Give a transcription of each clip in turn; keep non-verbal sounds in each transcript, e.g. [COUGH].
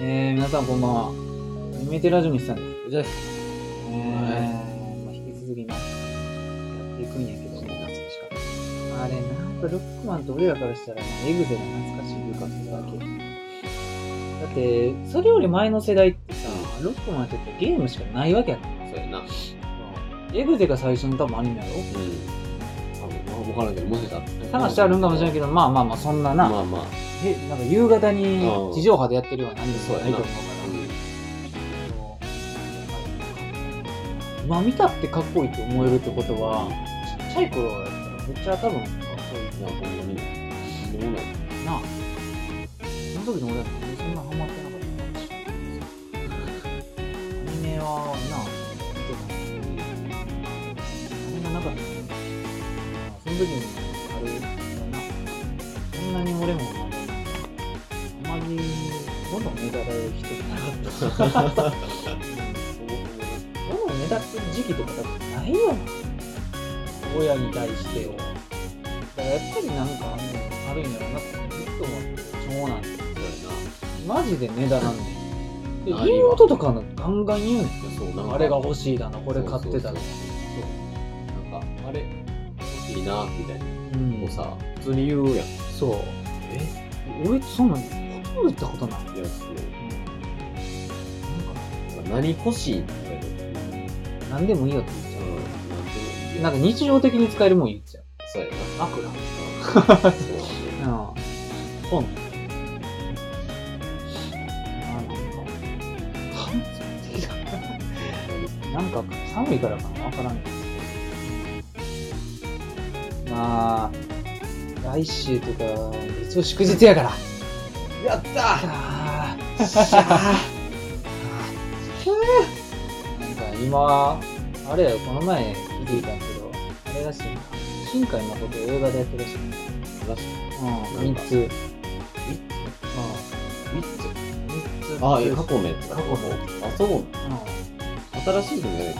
えー、皆さんこんばんは。アニメテラジオにさんです。じゃあ、えー、まあ、引き続きな、やっていくんやけど、懐かしかっあれ、なんかロックマンと俺らからしたら、エグゼが懐かしい部活だけ。だって、それより前の世代ってさ、ロックマンってゲームしかないわけやん。た。そうやな。エグゼが最初の多分アニメやろうん。多分、わからんけど、もしか探してあるんかもしれんけど、まあまあまあ、そんなな、まあまあ。えなんか夕方にうん地上波でやってるようなアニメじゃないと思うから。うん。今見たってかっこいいと思えるってことは、ちっちゃい頃やったらめっちゃ多分かっこいいいや、ほんまに。とんない。なあ。その時の俺はそんなハマってなかったかもしれないアニメはな、見時にあれだな、そんなに俺もあんまり、どんどん目立る人じゃなかった。どんどん目立つ時期とか多分ないよな。親に対してを。だからやっぱりなんかあるんやろなってずっと思って長男ってそうマジでねだなんねん妹とかのガンガン言う。ねんやな。そう、なんか。あれが欲しいだなこれ買ってたらそうそうなんか、あれ、欲しいな、みたいな。うんもうさ、普通に言うやん。そうえ俺そんなんほとんど言ったことない、いや、そう。うん何欲しいって言われる。なんか何でもいいよって言っちゃうん。なんでもいいようなんか日常的に使えるもん言っちゃうそうやな。枕そううん本あなんか感想的だなんか寒いからかなわからんけど。まあ、来週とか、一応祝日やから。やったあーしゃーなんか今、あれやよ、この前聞いていたんやけど、あれらしいな。新海誠映画でやってるらしいな。らしい。うん、3つ。うん。ウィッツ3つ。あ、え、過去のやつ過去のあ、そううん。新しいのや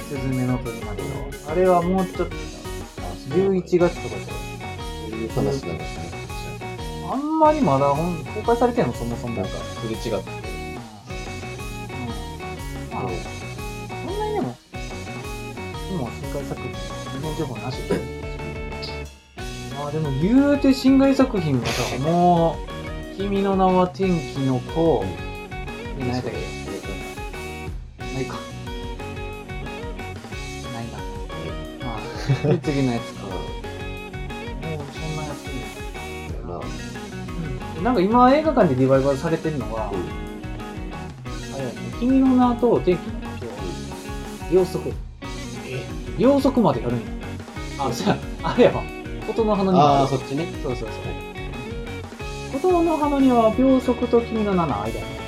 すずめの鳥までの。あれはもうちょっと、あ11月とかじそういう話なんですね。あんまりまだ本公開されてんの、そもそも。なんか、すれ違って。うん。まあ、そんなにでも、もう新海作品、全然情報なしで。まあでも言うて新海作品はさ、もう、君の名は天気の子、で何やったっけないか。ないな。まあ、で次のやつなんか今映画館でリバイバルされてるのが、あれやね、君の名と天気の子と、秒速。秒速までやるんや。あ、じゃあ、あれやわ。琴の葉の庭。ああ、そっちね。そうそうそう。琴の葉の庭は秒速と君の名の間やね。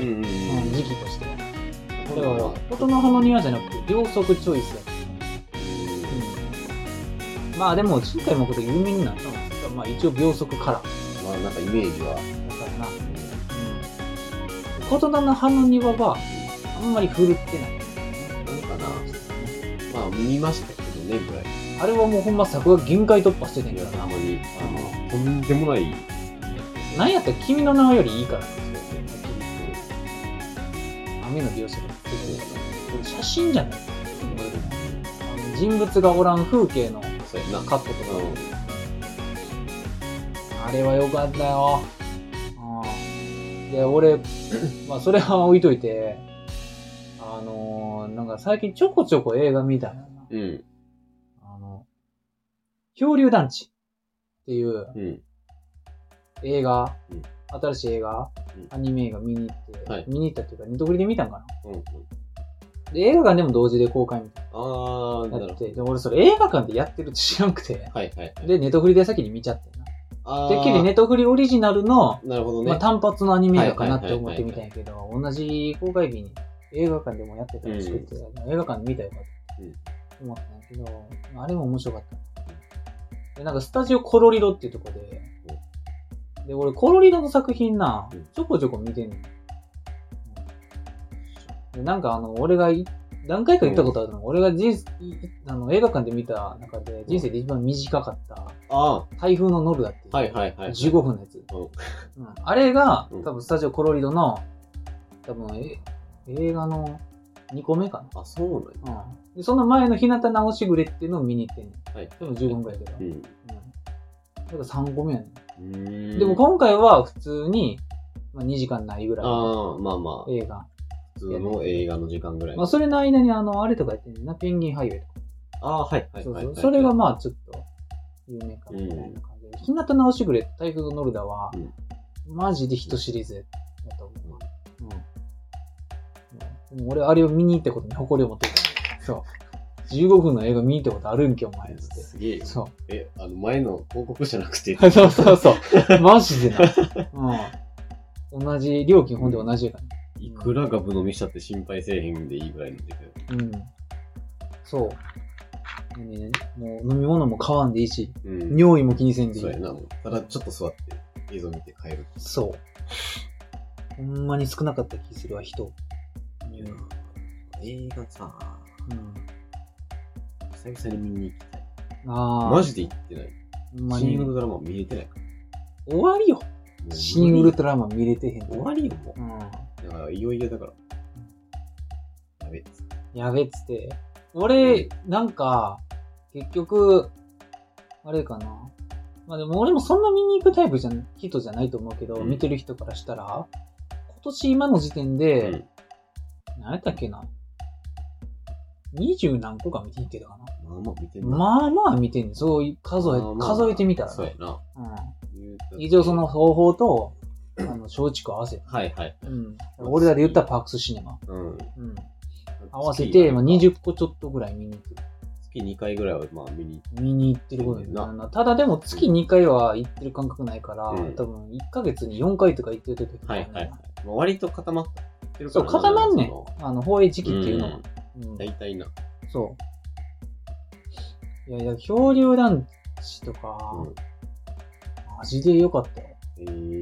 うんうんうん、時期としては。だからは、琴の葉の庭じゃなくて、秒速チョイスやうん。まあでも、新海誠有名になったのは、まあ一応秒速から。まあ、なんかイメージは。だからな。うん。琴の葉の庭は、あんまり振るってない。なんかな。まあ、見ましたけどね、ぐらい。あれはもうほんま作が限界突破しててんいや、けどなほん。まに、あの、とんでもない。なんやったら君の名はよりいいから。雨の描写が写真じゃないあの人物がおらん風景の。カットとか。うんあれは良かったよ。うんで、俺、[CLEARS THROAT] まあそれは置いといて、あのーなんか最近ちょこちょこ映画見たよな。うん。あの、漂流団地っていううん。映画、うん新しい映画、うんアニメ映画見に行って、はい見に行ったっていうか、ネットフリで見たんかな。うん。うん。で、映画館でも同時で公開みたいああ、なって、で俺それ映画館でやってるって知らんくて、ど。はいはいはい。で、ネットフリで先に見ちゃっててっきりネットフリオリジナルの、なるほどね。まあ、単発のアニメ映画かなって思ってみたんやけど、同じ公開日に映画館でもやってたらしくて、映画館で見たらよかって思ったんやけど、あれも面白かった。で、なんかスタジオコロリドっていうとこで、で、俺コロリドの作品なうん、ちょこちょこ見てんねなんかあの、俺がい何回か言ったことあるの、俺が人あの映画館で見た中で人生で一番短かったあ台風のノルダっていう。あ、はいはいはい。15分のやつ。うんうんあれがうん、多分スタジオコロリドの、多分え映画の2個目かあ、そうなんや。な。うん。で、その前の日向直しぐれっていうのを見に行ってんねん。はい。でも15分くらいやけど。ううん。ん。だから3個目やねん。んでも今回は普通に、まあ、2時間ないぐらいあ、まあまあ、映画。普通の映画の時間ぐらい。まあ、それの間にあの、あれとかやってんねんな、ペンギンハイウェイとか。ああ、はいはい。そうそう。それがまあちょっと、有名かなみたいな感じで。日向直しぐれと台風のノルダは、マジで人知りずやと思う。うん。でも俺、あれを見に行ったことに誇りを持ってる。そう。15分の映画見に行ったことあるんけ、お前。つって。すげえ。そえ、あの、前の広告じゃなくて。う。そうそうそう。マジでな。うん。同じ、料金ほんで同じやから。いくらガブ飲みしたって心配せえへんでいいぐらいの出てうん。そう。でね、もう飲み物も買わんでいいし、うん。尿意も気にせんでいいそう。やな、もう。ただちょっと座って映像見て帰る。そう。ほんまに少なかった気するわ、人。いや映画さ、うん。久々に見に行きたい。ああ。マジで行ってない。ほんまにシング。ルドラマ見れてないか終わりよ。シン・ウルトラマン見れてへん終わりよ、もう。うん。だから、いよいよだから。やべえ。やべっつって。俺、なんか、結局、あれかな。まあでも俺もそんな見に行くタイプじゃん、人じゃないと思うけど、うん見てる人からしたら、今年今の時点うで、ん。何やったっけな。二十何個か見ていってたかな。まあまあ見てんな。まあまあ見てんそう数え、まあまあ数えてみたらな。そうやな。うん。言うたって一応その、方法と、あの、松竹合わせて。はいはい。うん。俺らで言ったらパークスシネマ。うん。うん。合わせて、まあ、月20個ちょっとぐらい見に行ってる。月2回ぐらいはまあ見に見に行ってることにな。ただでも月2回は行ってる感覚ないから、うん多分1ヶ月に4回とか行ってる時はいはいはい。まあ、割と固まってるかそう、ら固まんねん。あの、放映時期っていうのは。うん大体な。そう。いやいや、漂流団地とか、うんマジで良かったよ。えー、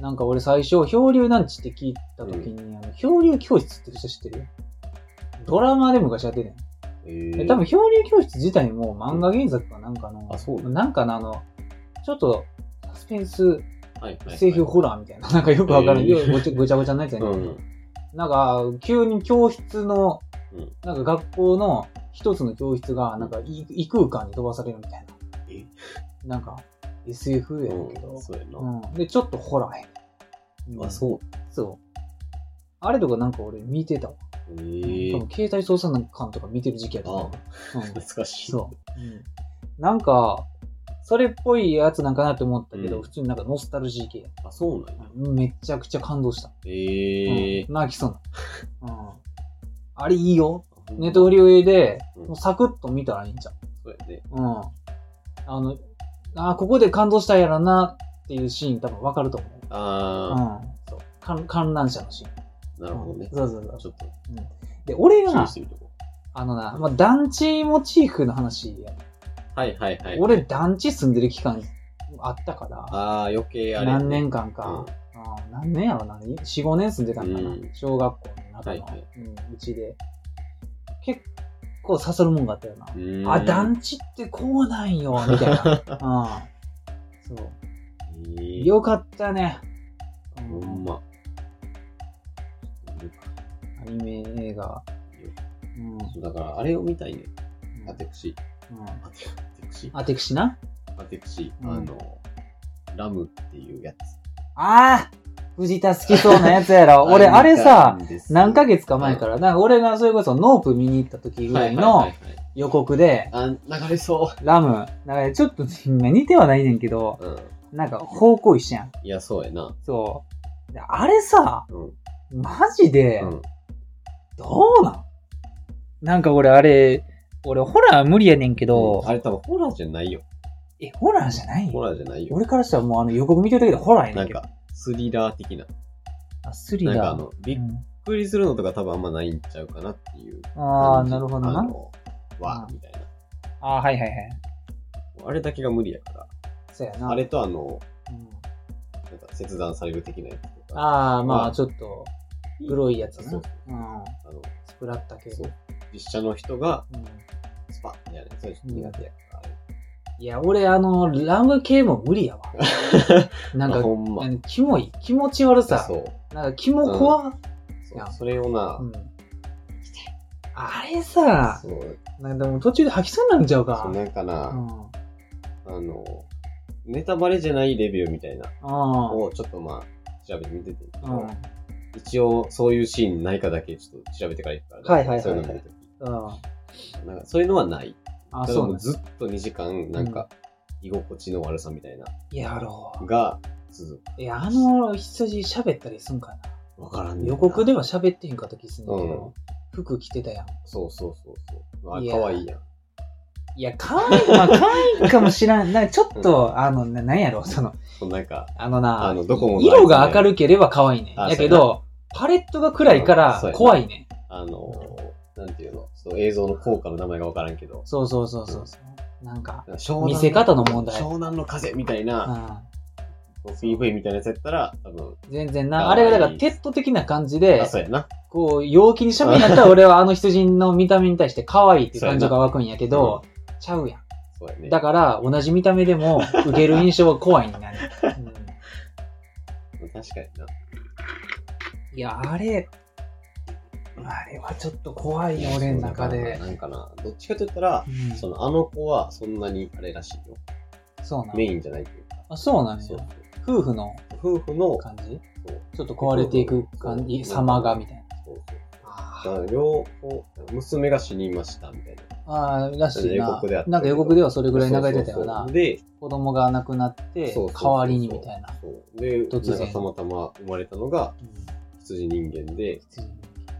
なんか俺最初、漂流団地って聞いた時に、あの漂流教室って人知ってる？ドラマで昔やってたよ。えー、え多分漂流教室自体も漫画原作かなんかの、あそう。なのなんかのあの、ちょっと、サスペンス、はいはいはい、SF ホラーみたいな、なんかよくわかる、えー。ごちゃごちゃごちゃなやつやね。んけど、うん。なんか、急に教室の、うん。なんか学校の一つの教室が、なんか異異空間に飛ばされるみたいえ？な。なんか、SF やねんけどうん、、そうやな。うん。で、ちょっとホラーやねん。あ、そう。そう。あれとかなんか俺見てたわ。え多ー分、携帯操作感とか見てる時期やったと思う。うん [LAUGHS] 懐かしい。そう。うん。なんか、それっぽいやつなんかなって思ったけど、うん普通になんかノスタルジー系。あ、そうなんや。めちゃくちゃ感動した。えーうん、泣きそうな。うん。あれいいよ。ネットトフリ上で、うんもうサクッと見たらいいんじゃん。そうやね。うん。あの、あーここで感動したんやろなっていうシーン多分わかると思う。あうん。そう。観観覧車のシーン。ー、なるほどねうん。そうそうそう。ちょっとで、俺があのな、まあ、団地モチーフの話や。はいはいはい。俺、団地住んでる期間あったから、あー、余計あれ、何年間か、うんあー何年やろな、4、5年住んでたんかな、うん小学校の中の、はいはいうん、うちで。結構刺さるもんがあったよな。あ、団地ってこうなんよ、みたいな。[LAUGHS] うん。そう。えー、よかったね。ほんま。アニメ映画。うん。そうだから、あれを見たいね。うんアテクシ。うんアテクシ？あ、テクシな？アテクシ。うんあの、ラムっていうやつ。ああ藤田好きそうなやつやろ。[LAUGHS] 俺、あれさ、何ヶ月月か前から、なんか俺がそれこそノープ見に行った時ぐらいの予告で、あ、流れそラム、なんかちょっと似てはないねんけど、う。うん。なんか方向一緒やん。いや、そうやな。そう。であれさ、うん。マジで、うん。どうなん？なんか俺あれ、俺ホラー無理やねんけど、あれ多分ホラーじゃないよ。え、ホラーじゃない？ホラーじゃないよ。俺からしたらもうあの予告見てるだけでホラーやねけど。なんんか、スリラー的な。あ、スリラー。なんかあの、びっうんくりするのとか多分あんまないんちゃうかなっていう。ああ、なるほどな。あの、わう、んみたいな。ああ、はいはいはい。あれだけが無理やから。そうやな。あれとあの、うんなんか切断される的なやつとか。ああ、まあまあちょっと、黒いやつな。そううん。あの、スプラッタ系。そう実写の人がうん。スパッやる。それちょっと苦手やいや、俺、あの、ラム系も無理やわ。[LAUGHS] なんか、あほんまキモい。気持ち悪さ。そう。なんか、キモ怖っ、いやそれをなう、んあれさ、なんかでも途中で吐きそうになるんちゃうかそう。なんかな、うん。あの、ネタバレじゃないレビューみたいなあをちょっとまあ、調べてみててうん。一応そういうシーンないかだけちょっと調べてから行くから、はいはいはいはいそういうの見るとき。うん。なんかそういうのはない。あ、そうずっと2時間、なんか、居心地の悪さみたいな、やろが続う。いや、あの羊喋ったりすんかな。く。わからんね予告では喋ってへんかった気すんだけうんど、服着てたやん。そうそうそうそう。あ、かわいいやん。いや、可愛い、まあ可愛いかもしらん。なんかちょっと、あの、ななんやろ、その、なんか、あのな、あの、どこも色が明るければ可愛いね。あやけど、パレットが暗いから怖いね。あの、なんていうの、その映像の効果の名前がわからんけど、そうそうそうそうそう。なんか、湘南見せ方の問題湘南の風みたいな、うん、PV みたいなやつやったら、多分、全然な、あれがだからテッド的な感じであ、、そうやな。こう、陽気に喋りになったら [LAUGHS] 俺はあの羊の見た目に対して可愛いっていう感情が湧くんやけど、ちゃうやん。そうやね。だから、同じ見た目でも、受ける印象は怖いになる。う [LAUGHS] ん確かにな。いや、あれ、あれはちょっと怖いよ、俺の中で。なんかな、どっちかと言ったら、うんその、あの子はそんなにあれらしいよ。そうなのメインじゃないっていうか。あ、そうなのそうよ。夫婦の夫婦の、感じ？ちょっと壊れていく感じ、様がみたいな。そうそう。両方、娘が死にましたみたいな。ああ、らしいななんか予告ではそれぐらい流れてたよなそうそうそう。で、子供が亡くなって代わりにみたいな。そうで、突然たまたま生まれたのがうん羊人間で、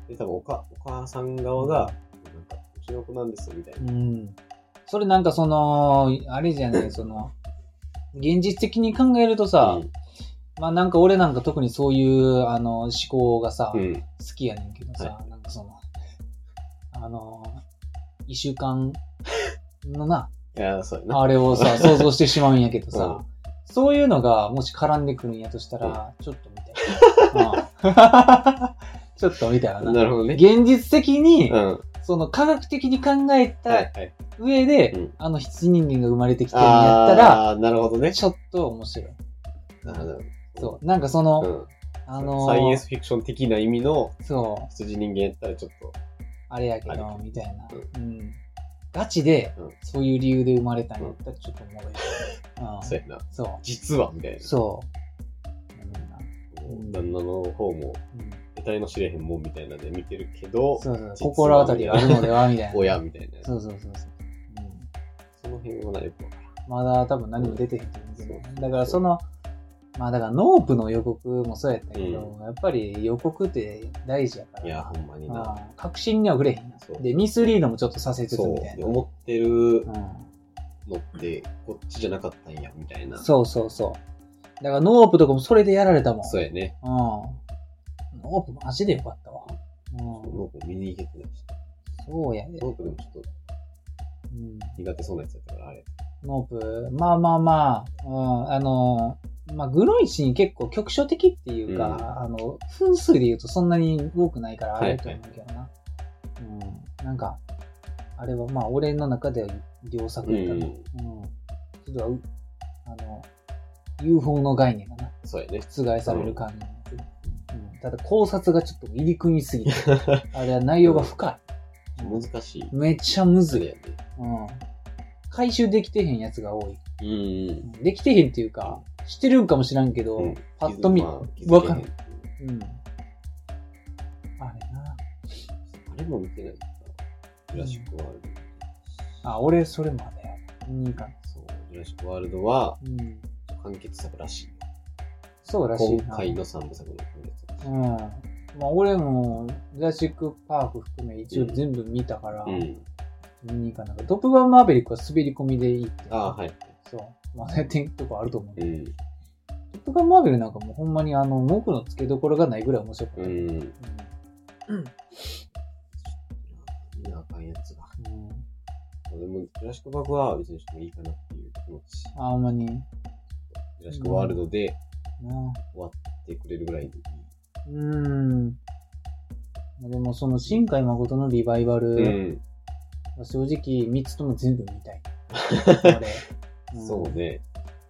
で、多分おかお母さん側が、なんか、うちの子なんですよ、みたいな。うん。それなんかその、あれじゃない、[LAUGHS] その、現実的に考えるとさ、まあなんか俺なんか特にそういう、あの、思考がさ、うん。うん。好きやねんけどさ、なんかその、あの、一週間のな。[LAUGHS] あれをさ、[LAUGHS] 想像してしまうんやけどさ、うんそういうのがもし絡んでくるんやとしたら、ちょっとみたいな。うんちょっとみたいな。なるほどね。現実的に、うん。はその科学的に考えいたはい。上で、うんあの羊人間が生まれてきてるんやったら、あー、なるほどね。ちょっと面白い。なるほど。そう。なんかその、うん。あのーサイエンスフィクション的な意味のそう、羊人間やったらちょっと、あれやけあど、みたいな。ううん。ガチでうん、そういう理由で生まれたんやったらちょっとおもろい。うん [LAUGHS] そうやな。そう。実は、みたいな。そう。うんうん旦那の方も、うん得体の知れへんもんみたいなんで見てるけど、そうそう。心当たりがあるのではみたいな。親みたいな。そうそうそうそう。その辺はな、よくわかまだ多分何も出てへんと思うけどうんだからその、まあだからノープの予告もそうやったけど、やっぱり予告って大事やから。いや、ほんまにな。うん確信には触れへんやそうで、ミスリードもちょっとさせつつみたい。な。思ってるうんのって、こっちじゃなかったんや、みたいな。そうそうそう。だからノープとかもそれでやられたもん。そうやね。うん。ノープマジでよかったわ。うん。ノープ見に行けてないし。そうやで。ノープでもちょっとうん。苦手そうなやつやったから、あれ。ノープ、まあまあまあ、うん、あの、まあ、グロいシーン結構局所的っていうか、うんあの、分数で言うとそんなに多くないからあれとはい思うけどな。うん。なんか、あれはまあ、俺の中では良作だったな。うんうん。ちょっとう、あの、UFO の概念がな、そうやね。覆される感じなんですよ。うん。ただ考察がちょっと入り組みすぎて、[LAUGHS] あれは内容が深い。難しい。めっちゃむずい。ね。うん。回収できてへんやつが多い。うんできてへんっていうか、してるんかもしらんけど、うん。パッと見、まあわ気づけへんかる。うん。あれな。あれも見てないかな。ジュラシックワールド。あ、俺、それまで。見に行かん。そう、ジュラシックワールドはうん。完結作らしいよ。そうらしいな。今回の3部作の完結作。うん。まあ、俺も、ジュラシックパーク含め一応全部見たから、うん。見に行かなかった。トップガンマーベリックは滑り込みでいいって。ああ、はい。そう。まあ、やってんとこあると思う。うん。トップガンマーベルなんかもうほんまにあの、文句の付けどころがないぐらい面白かった。うん。うん。見なあかんやつが。うん。でも、ジュラシックパークは別にちょっといいかなっていう気持ち。あ、ほんまに。なジュラシックワールドであ終わってくれるぐらいでいい。うーん。でもその新海誠のリバイバルうん。は正直3つとも全部見たい。[LAUGHS] 俺んそうね。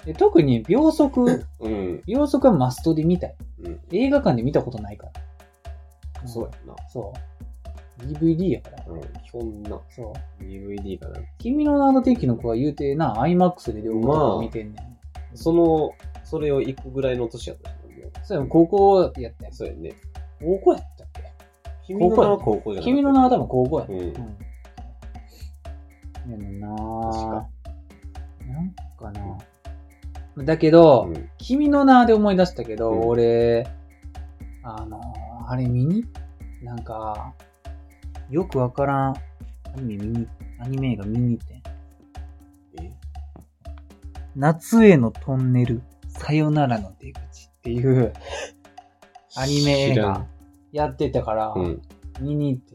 で特に秒速、うん。秒速はマストで見たい。うん。映画館で見たことないから。そうやな。そう。DVD やから。うん。基本な。そう。DVD かな。君の名の敵の子は言うてな、IMAX で両方見てんねん。その、それを行くぐらいの年やったもう。そうや、高校やったやん。そうやね。高校やったっけ？君の名は高校じゃない。君の名は多分高校や。うんうん。やねんな確かなんかなだけど、うん。君の名で思い出したけど、うん俺、あの、あれ見に？なんか、よくわからんアニメ見に、アニメ映画見に行ってん。え夏へのトンネル、さよならの出口っていうアニメ映画知らんやってたから、うん。見に行って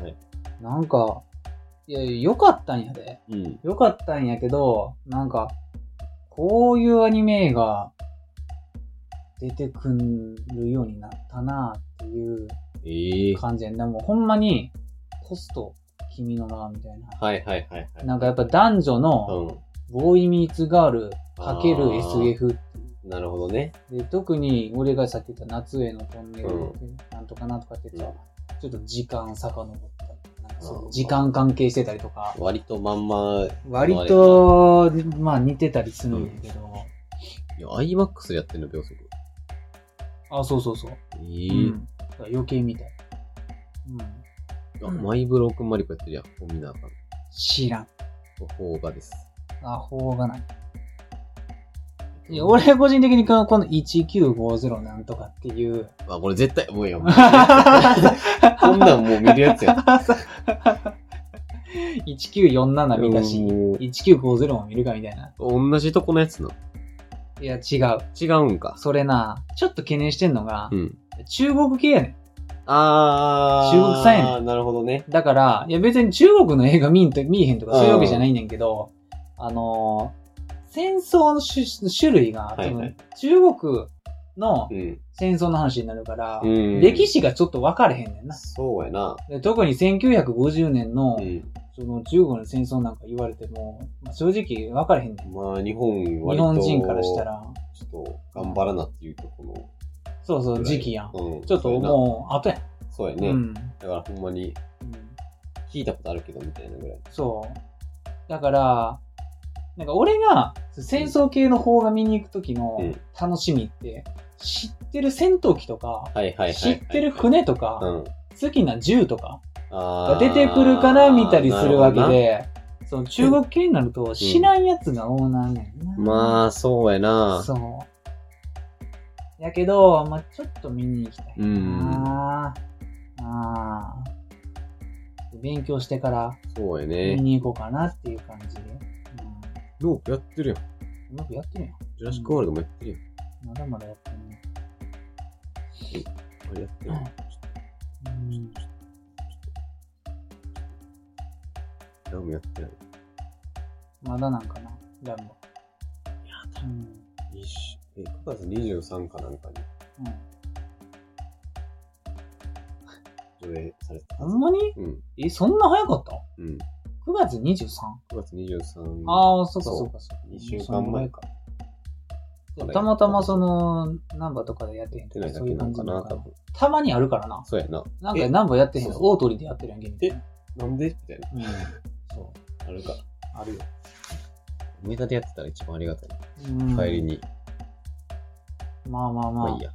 ん。はいなんか、いや、良かったんやで。うん。良かったんやけど、なんか、こういうアニメ映画出てくるようになったなっていうええ感じやん。でもほんまに、ポスト、君の名みたいな。はいはいはいはい。なんかやっぱ男女の、うボーイミーツガールかける SF ん。なるほどね。で、特に俺がさっき言った夏へのトンネルうんなんとかなんとかって言ったら、ちょっと時間遡ったりなんかそ時間関係してたりとか、割とまんま、割と、まあ似てたりするんだけど、いや、IMAX でやってんの、秒速。あ、そうそうそう。ええうん。だから余計みたい。うん。あ、マイブロークンマリコやってるやん。おみなあかん。知らん。邦画です。あ、法がない。いや、俺個人的にこのこの1950なんとかっていう。あ、これ絶対、もういいよ。もうこんなんもう見るやつや。[LAUGHS] 1947見たし、うん1950も見るかみたいな。同じとこのやつの。いや、違う。違うんか。それな、ちょっと懸念してんのがう、ん。中国系やねあー。中国産やねなるほどね。ん。だから、いや別に中国の映画見んと見えへんとかそういうわけじゃないねんけど、あのー戦争の種種類が、はいはい中国のうん。戦争の話になるから、うん。歴史がちょっと分かれへんねんな。そうやな。で特に1950年の、うん。その中国の戦争なんか言われても、まあ、正直分かれへんねん。まあ、日本日割と本人からした。ら、ちょっと、頑張らなっていうとこの。そうそう、時期やん。うん。ちょっともう、後やん。そうやね。うん。だからほんまに、うん聞いたことあるけど、みたいなぐらい。そう。だから、なんか俺が戦争系の方が見に行くときのうん楽しみって、知ってる戦闘機とか。知ってる船とか、うん。好きな銃とか出てくるから見たりするわけで、その中国系になると知らんやつが多なんねんな。まあ、そうやな。そう。やけど、まあちょっと見に行きたいうん。な。ああ。勉強してから見そうやね。に行こうかなっていう感じで。ロープやってるやん。うまくやってるやん。ジュラシックワールドもやってるやん。まだまだやってるね。あれやってるやん。うん。とラムやってない。まだなんかな、ラムは。いや、うん。え、9月23かなんかにうん。上映されてたほんまに？うん。え、そんな早かった？うん。?9 月 23? 9月23。ああ、そうかそうそうかそうか。二週間前か。たまたまその、ナンバーとかでやってへんやってないだそういう感じな。たまにあるからな。そうやな。なんかえナンバーやってへん大鳥でやってるやんけみたいな。なんで？みたいな。うん。そあるか。う。あるよ。ネタでやってたら一番ありがたい。うん帰り。に。まあまあまあ。まあいいや。ちょ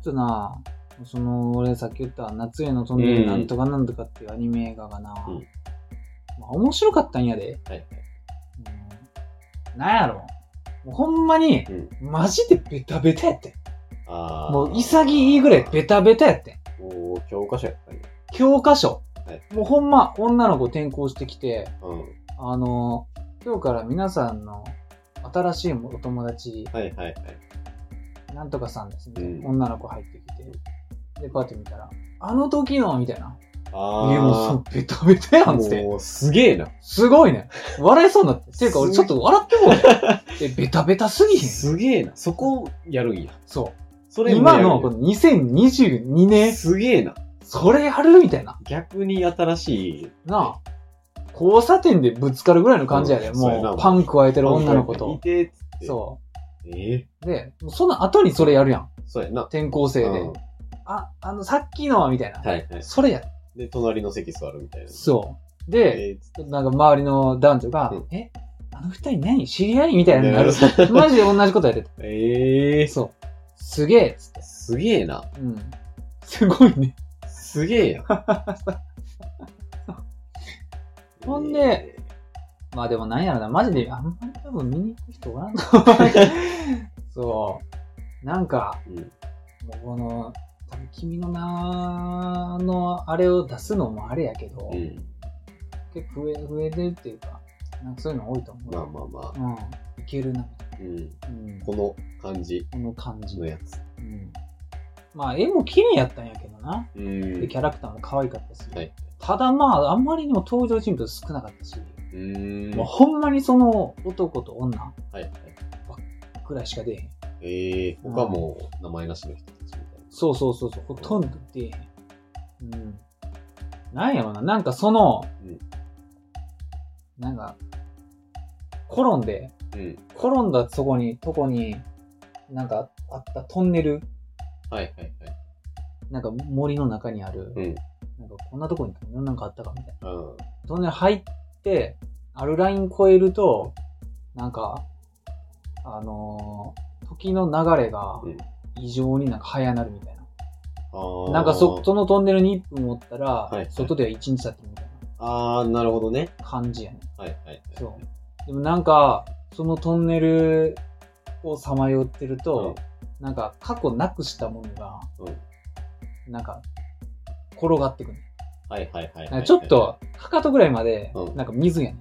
っとな、その、俺さっき言った夏へのトンネルなんとかなんとかっていうアニメ映画がな、うんまあ、面白かったんやで。はいはい。うん、なんやろ。もうほんまに、うん。マジでベタベタやってん。あーもう潔いぐらいベタベタやってん。もう教科書やったね。教科書。はいもうほんま、女の子転校してきて、うん。あの、今日から皆さんの新しいお友達、はいはいはい。なんとかさんですね。うん女の子入ってきて。で、こうやって見たら、あの時のみたいな。あいや、もうそう、ベタベタやんっつって。もうすげえな。すごいね。笑いそうになって。ていうか、俺ちょっと笑ってもう [LAUGHS] え、ベタベタすぎへん。すげえな。そこやるんや。そう。それもやるんや今のこの2022年、すげえな。それやるみたいな。逆に新しい。なあ。交差点でぶつかるぐらいの感じやで。うんそうやなもう、パン加えてる女の子いと。て、つって。そええ？う。で、その後にそれやるやん。そうやな。転校生でうん。あ、あの、さっきの、みたいな。はいはい。それや。で、隣の席座るみたいな。そう。で、なんか周りの男女が、うんえあの二人何知り合いみたいになる。ね [LAUGHS] マジで同じことやってた。[LAUGHS] ええそう。すげえっつって。すげえな。うん。すごいね。すげえやん。[LAUGHS] ほんで、まあでもなんやろな、マジであんまり多分見に行く人おらんと思うそう。なんか、うん、もうこの、君の名のあれを出すのもあれやけど、うん。結構増え、増えてるっていうか、なんかそういうの多いと思う。まあまあまあ。うん。いけるな、うん。うん。この感じこの感じ。のやつ。うん。まあ絵も綺麗やったんやけどな。うん。で、キャラクターも可愛かったし。はい。ただまあ、あんまりにも登場人物少なかったし、うーん。もうほんまにその男と女はいはい。くらいしか出えへん。ええ他も名前なしの人。そうそうそうそう、ほとんど出えへん。うん。なんやろな、なんかその、うんなんか、転んで、うん。転んだそこに、とこに、なんかあったトンネル、はいはいはい。なんか森の中にある、うん。なんかこんなとこになんかあったかみたいな。うん。トンネル入って、あるライン越えると、なんか、あのー時の流れがうん異常になんか早なるみたいな。なんかそ、そのトンネルに1分おったら、はい外では1日経ってるみたいああ、なるほどね。な感じやね。はいはいはい。そう。でもなんか、そのトンネルをさまよってると、なんか過去なくしたものが、うん。なんか、転がってくる。はいはいはいはい。ちょっ。と、かかとぐらいまでう、んなんか水やね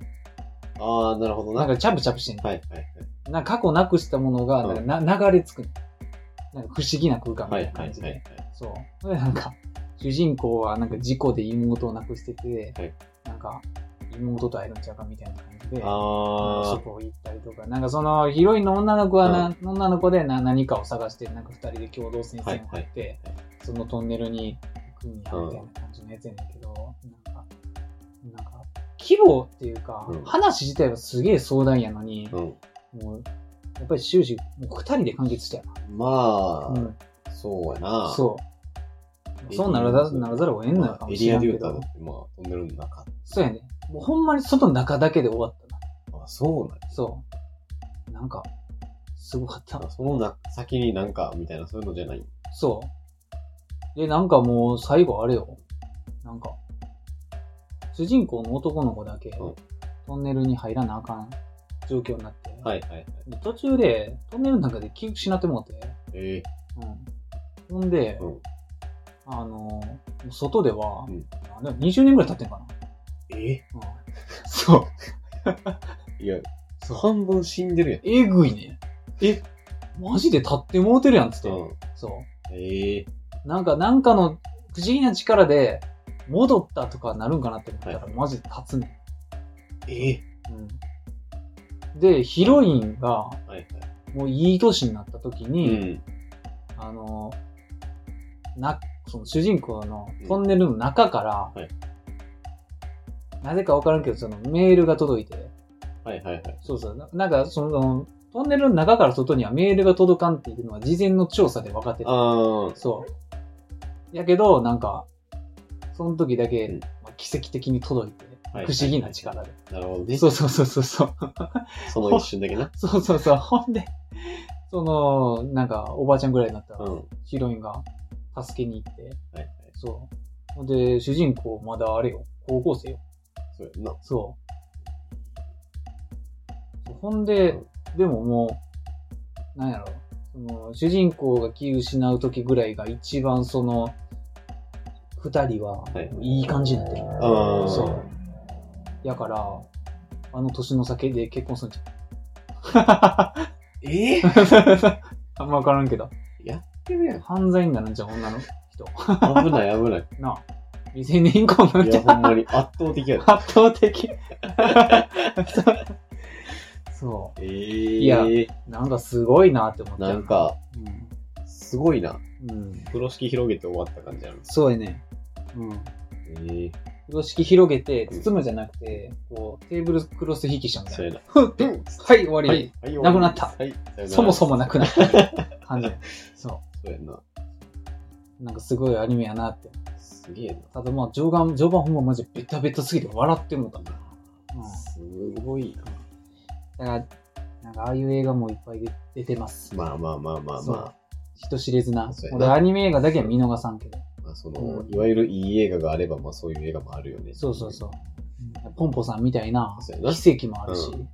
ああ、なるほどん。な。なんかチャプチャプしてんねん。はいはいはい。なんか過去なくしたものが、なんかな流れ着く。なんか不思議な空間みたはいいな感じはいはいで。。そう。それでなんか、主人公はなんか事故で妹を亡くしてて、はいなんか、妹と会えるんちゃうかみたいな感じで、あそこ行ったりとか、なんかそのヒロインの女の子はな、女の子でな何かを探して、なんか二人で共同戦線を入って、はいはいそのトンネルに行くんや、みたいな感じのやつやねんけど、なんか、なんか、規模っていうか、うん話自体はすげえ壮大やのに。もう、やっぱり終始、もう二人で完結したよまな。あ、うん、そうやな。そう。そうならざならざるを得んのかもエリアしれないけどデューターだっ。て、まあ、トンネルの中。そうやね。もうほんまに外の中だけで終わったな。あ、そうなんやそう。なんか、すごかった。あそのな先になんか、みたいな、そういうのじゃない。そう。で、なんかもう最後あれよ。なんか、主人公の男の子だけ、うんトンネルに入らなあかん状況になって、はいはいはい。で途中でトンネルの中で記憶失ってもうて、えうん。ほんで、うんあの外では、うんあでも20年ぐらい経ってんかな。ー、えうん、そう。[LAUGHS] いや、半分死んでるやん。えぐいね。え、マジで立ってもうてるやんっつって。うん。そう。ええなんか、なんかの不思議な力で戻ったとかなるんかなって思ったら、はいマジで立つねええん。うん。で、ヒロインが。もういい年になった時うに、ん。あの、な、その主人公のうんトンネルの中から、はいなぜかわからんけど、そのメールが届いて、はいはいはい。そうそう、ななんかその、トンネルの中から外にはメールが届かんっていうのは事前の調査で分かってた。そう。やけど、なんか、その時だけ、うんまあ奇跡的に届いて、はい不思議な力で。なるほどね。そうそうそうそうそう。[LAUGHS] その一瞬だけな。そうそうそう。ほんで、その、なんか、おばあちゃんぐらいになったうん。はいヒロインが助けに行って、はい。そう。ほんで、主人公まだあれよ。高校生よ。そうやな。そう。ほんで、でももう、なんやろ。その、主人公が気失う時ぐらいが一番その、二人ははい、いい感じになってる。ああ。そう。やから、あの年の酒で結婚するんちゃええ？う [LAUGHS] あんまわからんけど。やってるやん。犯罪になるんじゃう？女の人。危ない危ない。[LAUGHS] なあ。未成年以降のいや、人ほんまに圧倒的やで。圧倒的。[LAUGHS] そええいやう。なんかすごいなって思っちゃう。なんか、うん。すごいな。うん。風呂敷広げて終わった感じある。そうやね。うん。ええ風呂敷広げて、包むじゃなくて、こう、テーブルクロス引きしたみたいな。そうやな。ふって、はい、終わり。はい、はいなくなったはい、そもそもなくなった感じ。[LAUGHS] そそうやな。う。なんかすごいアニメやなって。すげえな。ただまあ、序盤、序盤ほんまマジベタベタすぎて笑ってもうた。うん。だすごいな。から、なんかああいう映画もいっぱい出出てます。まあまあまあまあま人知れずな俺アニメ映画だけは見逃さんけど。あ、まあその、うんいわゆるいい映画があれば、まあそういう映画もあるよね。そうそうそう。うんポンポさんみたいな奇跡もあるし。うんうん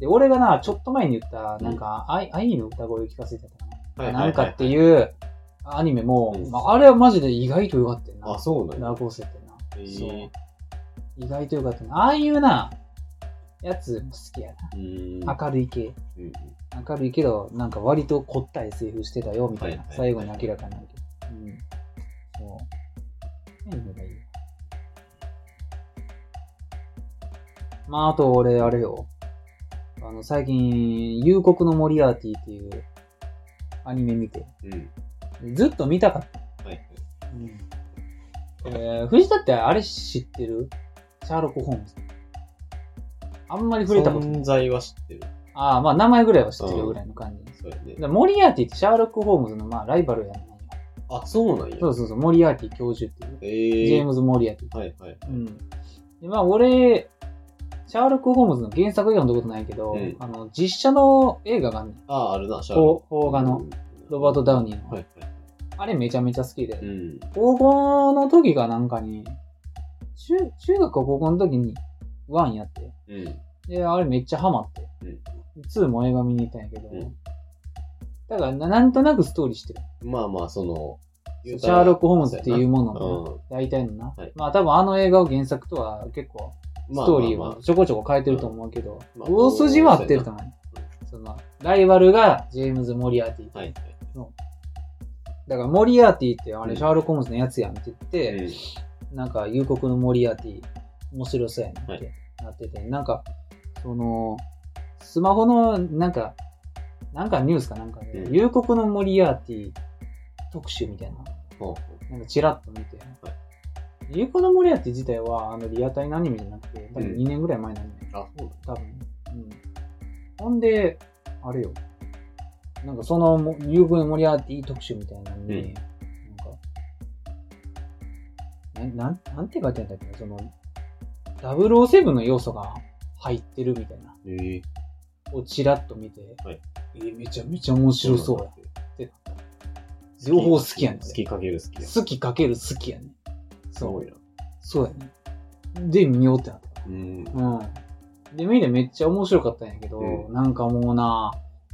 で、俺がな、ちょっと前に言った、なんか、愛愛の歌声を聞かせてたかな。はいなんかっていうアニメも、うんまあ、あれはマジで意外と良かったよな。あ、そうな。ラセってな。そう。意外と良かったな。ああいうな、やつも好きや。な。明るい系。うんうん明るいけど、なんか割と凝った SF してたよ、みたいな。最後に明らかになるけど。うん。そう。いいよ。まあ、あと俺、あれよ。あの、最近、幽谷のモリアーティっていうアニメ見て、うん。ずっと見たかった。はい。うん。えー、藤田ってあれ知ってる？シャーロック・ホームズ。あんまり触れたことない。存在は知ってる。ああ、まあ名前ぐらいは知ってるぐらいの感じ。そうモリアーティってシャーロック・ホームズのまあライバルやん。あ、そうなんや。そうそうそう、モリアーティ教授っていう。ええジェームズ・モリアーティ。はいはい。うん。で、まあ俺、シャーロック・ホームズの原作読んだことないけど、うんあの、実写の映画があんねん。ああ、あるな、シャー邦邦画のうんロバート・ダウニーの。はいはい。あれめちゃめちゃ好きで。うん。高校の時がなんかに、中、中学か高校の時にワンやって。うん。で、あれめっちゃハマって。うん2も映画見に行ったんやけど、うんだからななんとなくストーリーしてる。まあまあ、その、シャーロック・ホームズっていうものうのん、大体のな。はいまあ多分あの映画を原作とは結構、スまあトーリーまあまをちょこちょこ変えてると思うけど、まあ大筋は合ってると思う。その、ライバルがジェームズ・モリアーティ。あはいはい。だからモリアーティってあれうんシャーロック・ホームズのやつやんって言って、うんなんか、幽谷のモリアーティ、面白そうやなっはいてなってて、なんか、その、スマホの、なんか、なんかニュースかなんかで、うん幽谷のモリアーティ特集みたいな、ほなんかチラッと見て、は幽谷のモリアーティ自体は、あの、リアタイのアニメじゃなくて、多分うん2年ぐらい前のアニメ。うあ、そう多分。うん。ほんで、あれよ。なんかその、も幽谷のモリアーティ特集みたいなのに、うんなんか、な、なん、なんて書いてあるんだっけなその、007の要素が入ってるみたいな。をチラッと見て、はいえーめちゃめちゃ面白そうや。って両方好きやねん好きかける好きや。好きかける好きやね。そう。すごいな。そうやね。で、見ようってなった。うん。うん。で、見てめっちゃ面白かったんやけど、うなんかもうな、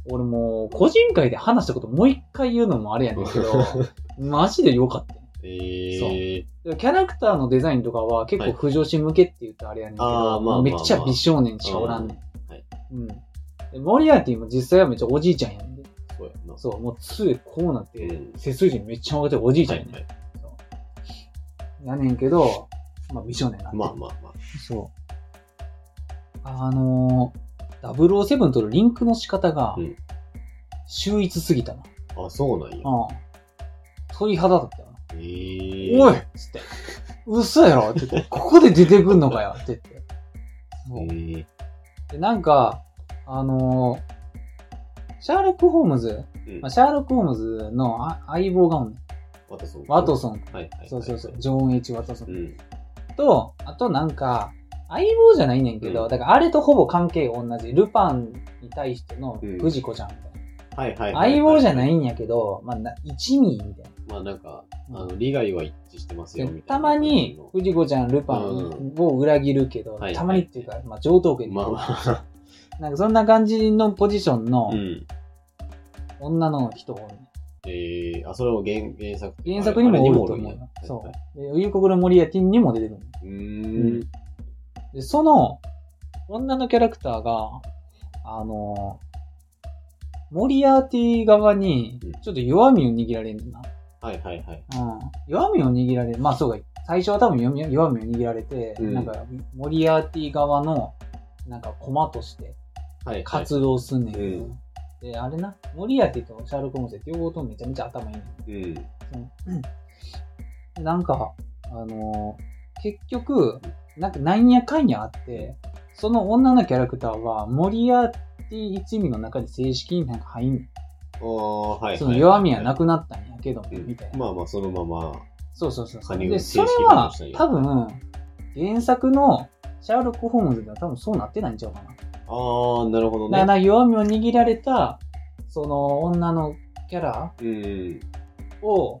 俺もう、個人会で話したこともう一回言うのもあれやねんけど、[LAUGHS] マジで良かったよええでキャラクターのデザインとかは結構不女子向けって言ったらあれやねんけど、あーまあまあまあめっちゃ美少年しかおらんねん。うんはいうん。でモリアーティも実際はめっちゃおじいちゃんやねんで。そうやな。そう、もう杖こうなって、うん背筋めっちゃ上がっておじいちゃんやねん。はいはい。やねんけど、まあ美少年なんで。まあまあまあ。そう。あのー、007とのリンクの仕方がうん、秀逸すぎたな。あ、そうなんや。うん。鳥肌だったよな。ええおいっつって。嘘やろって言って、ここで出てくんのかよって言って。そうええで、なんか、あのーシャーロック・ホームズ、うんまあ、シャーロック・ホームズのあ相棒がおんねん。ワトソン。ワトソン。はいはいはい。そうそうそう。ジョン・ H・ ワトソン。うん。と、あとなんか、相棒じゃないねんけど、うんだからあれとほぼ関係同じ。ルパンに対してのうん藤子ちゃんみたいな。はいはいはい。相棒じゃないんやけど、まあ、な一味みたいな。まあなんか、あうんの、利害は一致してますよ、みたいな。たまに、藤子ちゃん、ルパンを裏切るけど、はいたまにっていうか、まあ、上等区に。まあまあ。なんかそんな感じのポジションのうん。女の人を、ええあ、それも原原作原作にもおると思うよ。そもおるんやう。で、夕刻の森やティンにも出てくる。うーん。で、その、女のキャラクターが、あの、モリアーティ側にうん、ちょっと弱みを握られんねんな。はいはいはい。うん。弱みを握られる。まあそうか。最初は多分弱み弱みを握られて、うんなんか、モリアーティ側の、なんか、駒として。活動すんねんけど、うんで、あれな、モリアーティとシャーロック・ホームズって両方ともめちゃめちゃ頭いいねんうん。うんなんか、あの結局、なんかなんやかんやあって、その女のキャラクターは、モリアーティ一味の中に正式になんか入んねんああ、はい。その弱みはなくくなったんやけども、みたいな。まあまあ、そのまま。そうそうそうで、それは多分、原作のシャーロック・ホームズでは多分そうなってないんちゃうかな。ああ、なるほどね。だから弱みを握られた、その女のキャラうん。を、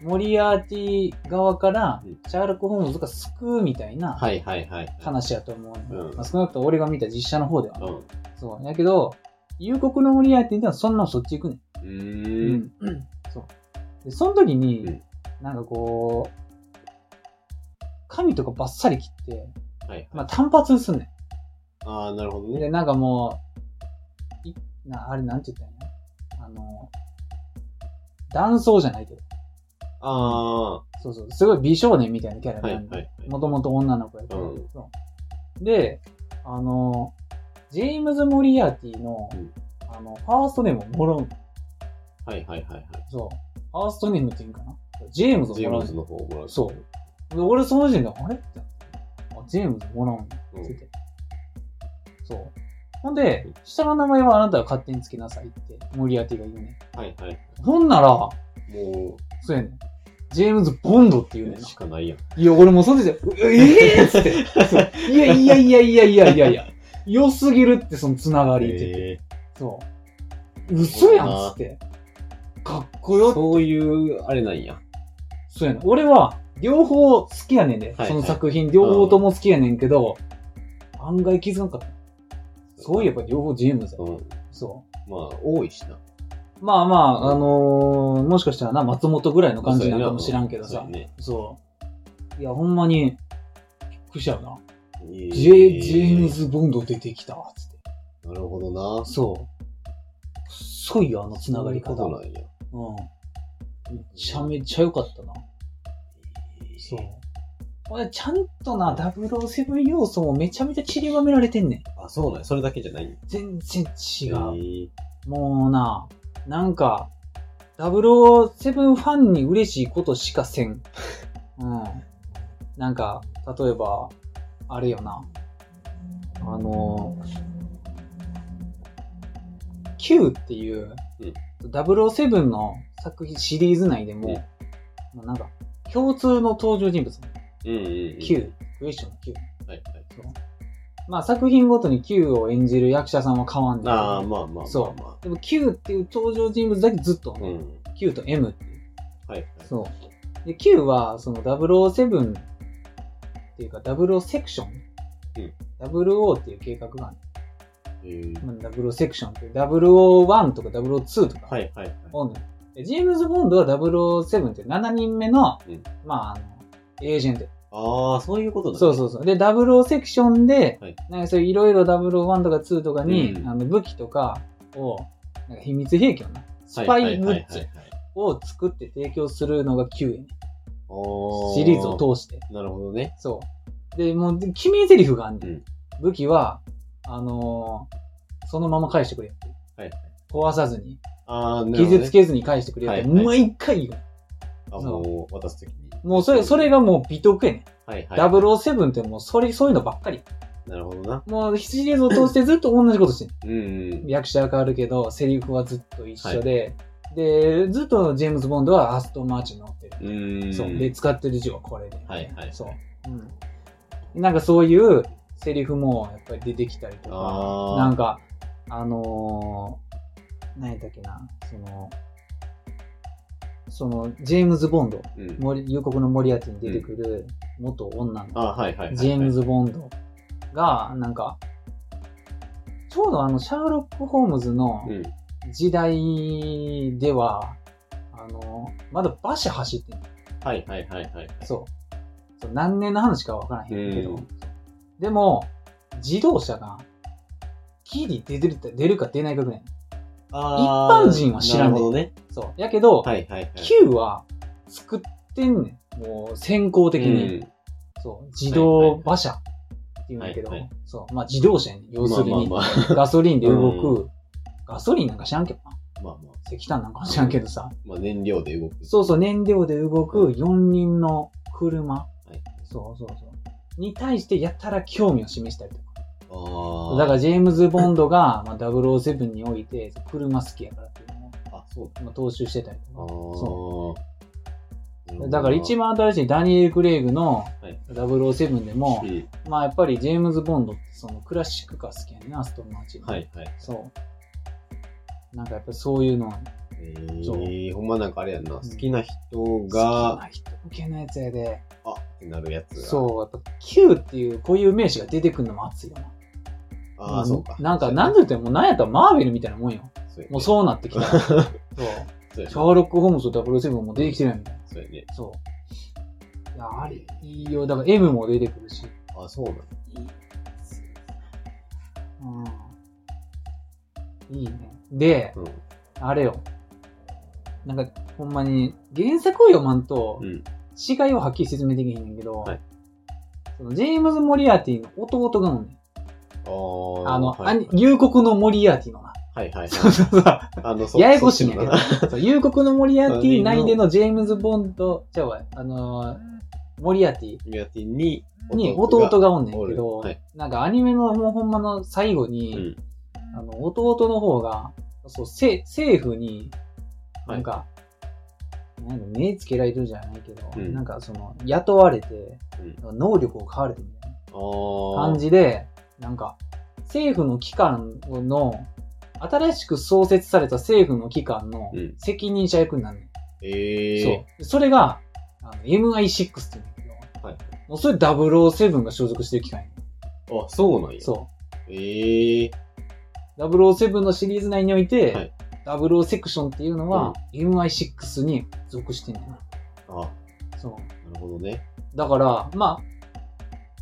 モリアーティ側からうん、シャーロック・ホームズが救うみたいなはいはいはい。話やと思うまあ、少なくとも俺が見た実写の方ではね。うん。そう。やけど、夕刻のモリアーティではそんなのそっち行くねん。うーん。うん。そう。で、その時に、うんなんかこう、髪とかバッサリ切って、はい。まあ単発すんねああ、なるほどん。ね。で、なんかもう、いなあれなんて言ったらいいのあの、男装じゃないけど。あそうそう。すごい美少年みたいなキャラで。はいはい。もともと女の子やけど、うんで、あの、ジェームズ・モリアーティの、うんあの、ファーストネームをもらうの。はいはいはいはい。そう。ファーストネームって言うんかな？ジェームズをもらうのジェームズの方をもらう。そう。で俺その時点で、あれ？ってジェームズもらうんや。って。そう。ほんで、下の名前はあなたが勝手につけなさいって、モリアーティが言うねん。はいはい。ほんなら、もそうやねん。ジェームズ・ボンドって言うねん。しかないやん。いや、俺もその時で、ええー、っつって。[LAUGHS] いやいやいやいやいやいやいや。良すぎるって、そのつながりって。えそう。嘘やんっつって。かっこよー、そういう、あれなんや。そうやねん。俺は、両方好きやねんで。はいその作品、両方とも好きやねんけど、案外気づかなかった。そういえば両方ジェームズや。うん。そまあ、多いしな。う。まあまあ、あのー、もしかしたらな、松本ぐらいの感じなのかもしらんけどさそうや。ね。そう。いや、ほんまに、びっくりしたよな。ジジェ、ジェーム。ズ・ボンド出てきた、つって。なるほどな。そう。すごいよ、あのつながり方。そうなんや。うん。めちゃめちゃ良かったな。そう。これちゃんとな、007要素もめちゃめちゃ散りばめられてんねん。あ、そうなんや。それだけじゃない。全然違う。違もうな、なんか、007ファンに嬉しいことしかせん。[LAUGHS] うん。なんか、例えば、あれよな。あの、Q っていう、007の作品シリーズ内でも、まあなんか、共通の登場人物、うんうんうん。Q、クエスチョンの Q。はいはい。まあ作品ごとに Q を演じる役者さんは変わんない。ああ、まあまあ。そうでも Q っていう登場人物だけずっと、う。ん。Q と M っていう。はいはい。そう。で、Q は、その007っていうか、00セクション。うん。00っていう計画がある。えーまあ00セクションっていう、001とか002とか。はいはいはい。ジェームズ・ボンドは007って7人目の、うんまあ、あの、エージェント。ああ、そういうことだね。そうそうそう。で、00セクションで、はいなんかそういういろいろ001とか2とかに、うんあの武器とかを、なんか秘密兵器をな、スパイグッズを作って提供するのが Q やねん。シリーズを通して。なるほどね。そう。で、もう、決め台詞があんねん。うん武器は、あのーそのまま返してくれって。はいはい。壊さずに、ああ、ね。傷つけずに返してくれって。毎回言う。あ、もう渡すときに。もうそれ、それがもう美徳やねん。はいはい。007ってもう、それ、そういうのばっかり。なるほどな。もう、シリーズを通してずっと同じことしてんうんうん。役者は変わるけど、セリフはずっと一緒で、で、ずっとジェームズ・ボンドはアストンマーチン乗ってる。うーん。そう。で、使ってる字はこれで。はいはいそう。うん。なんかそういうセリフもやっぱり出てきたりとか、なんか、あのー、何やったっけな、その、その、ジェームズ・ボンド、うん。森夕刻のモリアーティに出てくる元女の子、あはいはいはいはい。ジェームズ・ボンドが、なんか、ちょうどあの、シャーロック・ホームズのうん。時代では、あの、まだ馬車走ってんのはいはいはいはい。そう。そう何年の話かわからへんけど。うんでも、自動車が、ギリ出てる出るか出ないかぐらい。一般人は知らんねなるほどね。そう。やけど、はいはいはい。Q は作ってんねん。もう先行的に。うんそう。自動馬車って言うんだけど、はいはいそう。まあ自動車やねん。要するに、まあまあガソリンで動く、うガソリンなんか知らんけどな。まあまあ。石炭なんかも知らんけどさ。まあ燃料で動く。そうそう、燃料で動く4輪の車。はい。そうそうそう。に対してやったら興味を示したりとか。ああ。だからジェームズ・ボンドが、まあ、007において車好きやからってそうだ。まあ、踏襲してたり。とか。そう。だから一番新しいダニエル・クレイグのはい007でも、うんまあやっぱりジェームズ・ボンドってそのクラシックカー好きやねんな、ストーンマーチン。はいはい。そう。なんかやっぱそういうの、えそうー、ほんまなんかあれやんな。好きな人好きが、な人向けのやつやで。あってなるやつが。そう、やっぱ Q っていう固有名詞が出てくるのも熱いよな。ああ、そうか。なんか、なんで言っても、なんやったらマーベルみたいなもんよ。そうやねもうそうなってきた。[LAUGHS] そう。そうやシねャーロック・ホームズと007も出てきてるやんみたいな。そうやね。そう。いや、あれ、いいよ。だから M も出てくるし。あ、そうなんいい。うん。いいね。で、うん。あれよ。なんか、ほんまに、原作を読まんとう、ん。違いをはっきり説明できへんねんけど、はいそのジェームズ・モリアーティの弟がおんねん。ああ。あの、はい兄夕刻のモリアーティのな。はいはい [LAUGHS] そうそうそう。あの、そややこしいんやけどそう夕刻のモリアーティ内でのジェームズ・ボンド、じゃあわ、あのーモリアーティミヤティに、に弟がおんねんけど、なんかアニメのもうほんまの最後に、うん。あの、弟の方が、そう、せ政府に、はいなんか、なんか目つけられてるじゃないけど、うんなんかその、雇われて、うん。能力を買われてみたいあなあ。感じで、なんか、政府の機関の、新しく創設された政府の機関のうん責任者役になるねん。ええそう。それが、あの MI6 って言うんだけど、はい。もうそれ007が所属してる機関やねんあ、そうなんや。そう。ええ007のシリーズ内において、はい00セクションっていうのは、MI6 に属してんねんな。あ、そう。なるほどね。だから、まあ、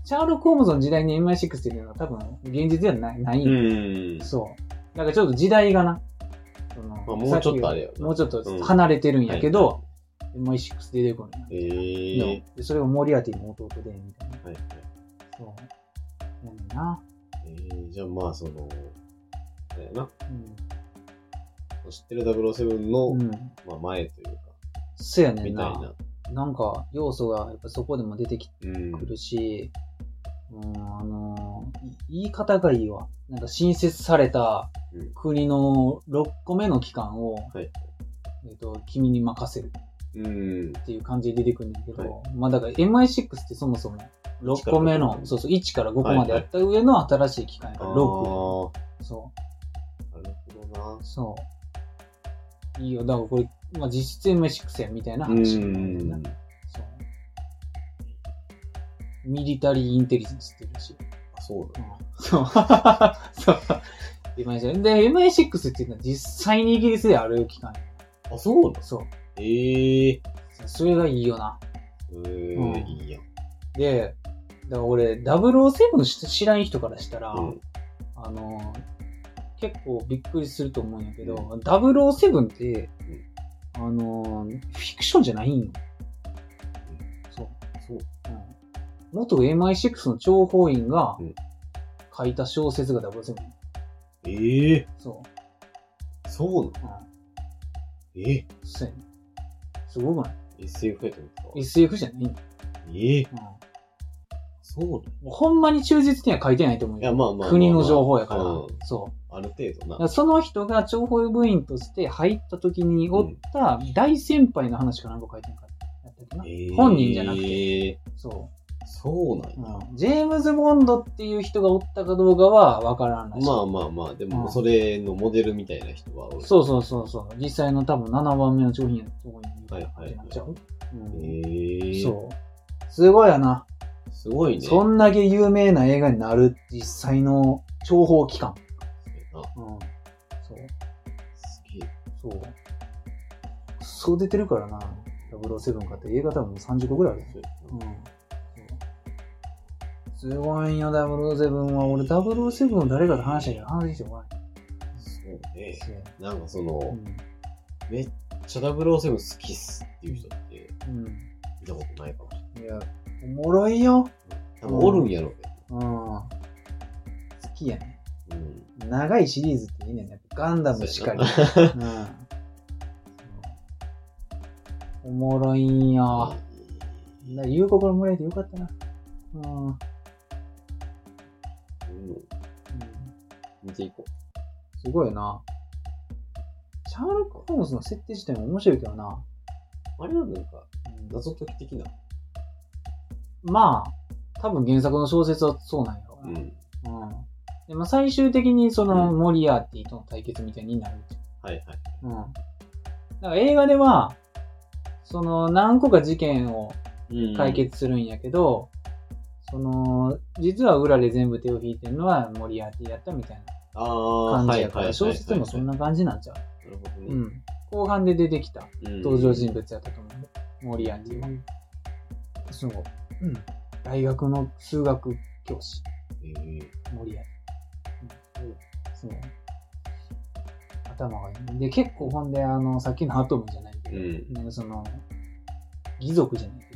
シャーロック・ホームズの時代に MI6 っていうのは多分現実ではない、ないんうよん。そう。だからちょっと時代がな、そのまあもうちょっとあれよもうちょっと離れてるんやけど、MI6 出てくるんや。ええでそれがモリアーティの弟で、みたいな。はいはい。そう。やねんな。ええじゃあまあその、あれやな。うん。知ってる007の、うん。まあ前というか、そうやねんな。みたいな。なんか、要素がやっぱそこでも出てきうん。くるし、うん、あのい言い方がいいわ。なんか新設されたうん国の6個目の機関を、はいえっ、と、君に任せるうん。っていう感じで出てくるんだけど、はまあだから MI6 ってそもそも6個目の、1そうそう、1から5個までやった上の新しい機関やから、あ6。ーそなるほどなう、。そう。いいよ。だからこれ、まあ実質 MI6 やみたいなう話なんだよん。な。そう。ミリタリーインテリジェンスって言うらしい。あそうだ。そう。そう。MI6 で、MI6 っていうのは実際にイギリスである機関。あ、そうだ。そう。ええそれがいいよな。ええうんいいやん。で、だから俺、007し知らん人からしたら、うん。あの、結構びっくりすると思うんやけど、007って、あの、フィクションじゃないんよ。そう。そう。うん、元 MI6 の諜報員がうん書いた小説が007。ええそう。そうなの？うん。ええそうやね。すごくない ?SF やと思ったわ。?SF じゃないんええうん。そうなの？ほんまに忠実には書いてないと思うよ。いや、まあまあまあまあ。国の情報やから。うんそう。ある程度なだから。その人が諜報部員として入った時におった大先輩の話かなんか書いてんかやったっ本人じゃなくて。て。そそうなんう、や。うん。ジェームズ・ボンドっていう人がおったかどうかはわからんらしい。まあまあまあ、でうんもそれのモデルみたいな人はおる。そうそうそうそう。実際の多分7番目の商品やとこにいるはいはいなっちゃう。うんええそう。すごいやな。すごいね。そんだけ有名な映画になる実際の諜報機関。あうん。そう。すげえ。そう。そう出てるからな。007かって映画多分30個ぐらいあるよ。うん。すごいよ、007は。俺、007を誰かと話したけど、話してもらそうね。えなんかその、うん。めっちゃ007好きっすっていう人ってうん。見たことないかもしれいや、おもろいよ。ない。多分おるんやろうけど。うん。好きやね。うん。長いシリーズっていいねんね。ガンダムしかり。そうん。おもろいんよ。だから夕刻の村でよかったな。うん。見ていこすごいな。シャーロック・ホームズの設定自体も面白いけどな。う。あれはなんか、謎解き的な。まあ、多分原作の小説はそうなんやろうな。うん。うん。でも最終的にそのうんモリアーティとの対決みたいになる。はいはい。うん。だから映画では、その何個か事件をうん解。決するんやけど、その、実は裏で全部手を引いてるのはモリアーティやったみたいああ、な感じやから。小説もそんな感じなんちゃなるほどう。ね。うん。後半で出てきたうん登場人物やったと思う。モリアーティは。そう。うん。大学の数学教師、えーモリアーティ。うん、そう。頭がいい。で、結構ほんで、あの、さっきのアトムじゃないけど、うんその、義族じゃないけど、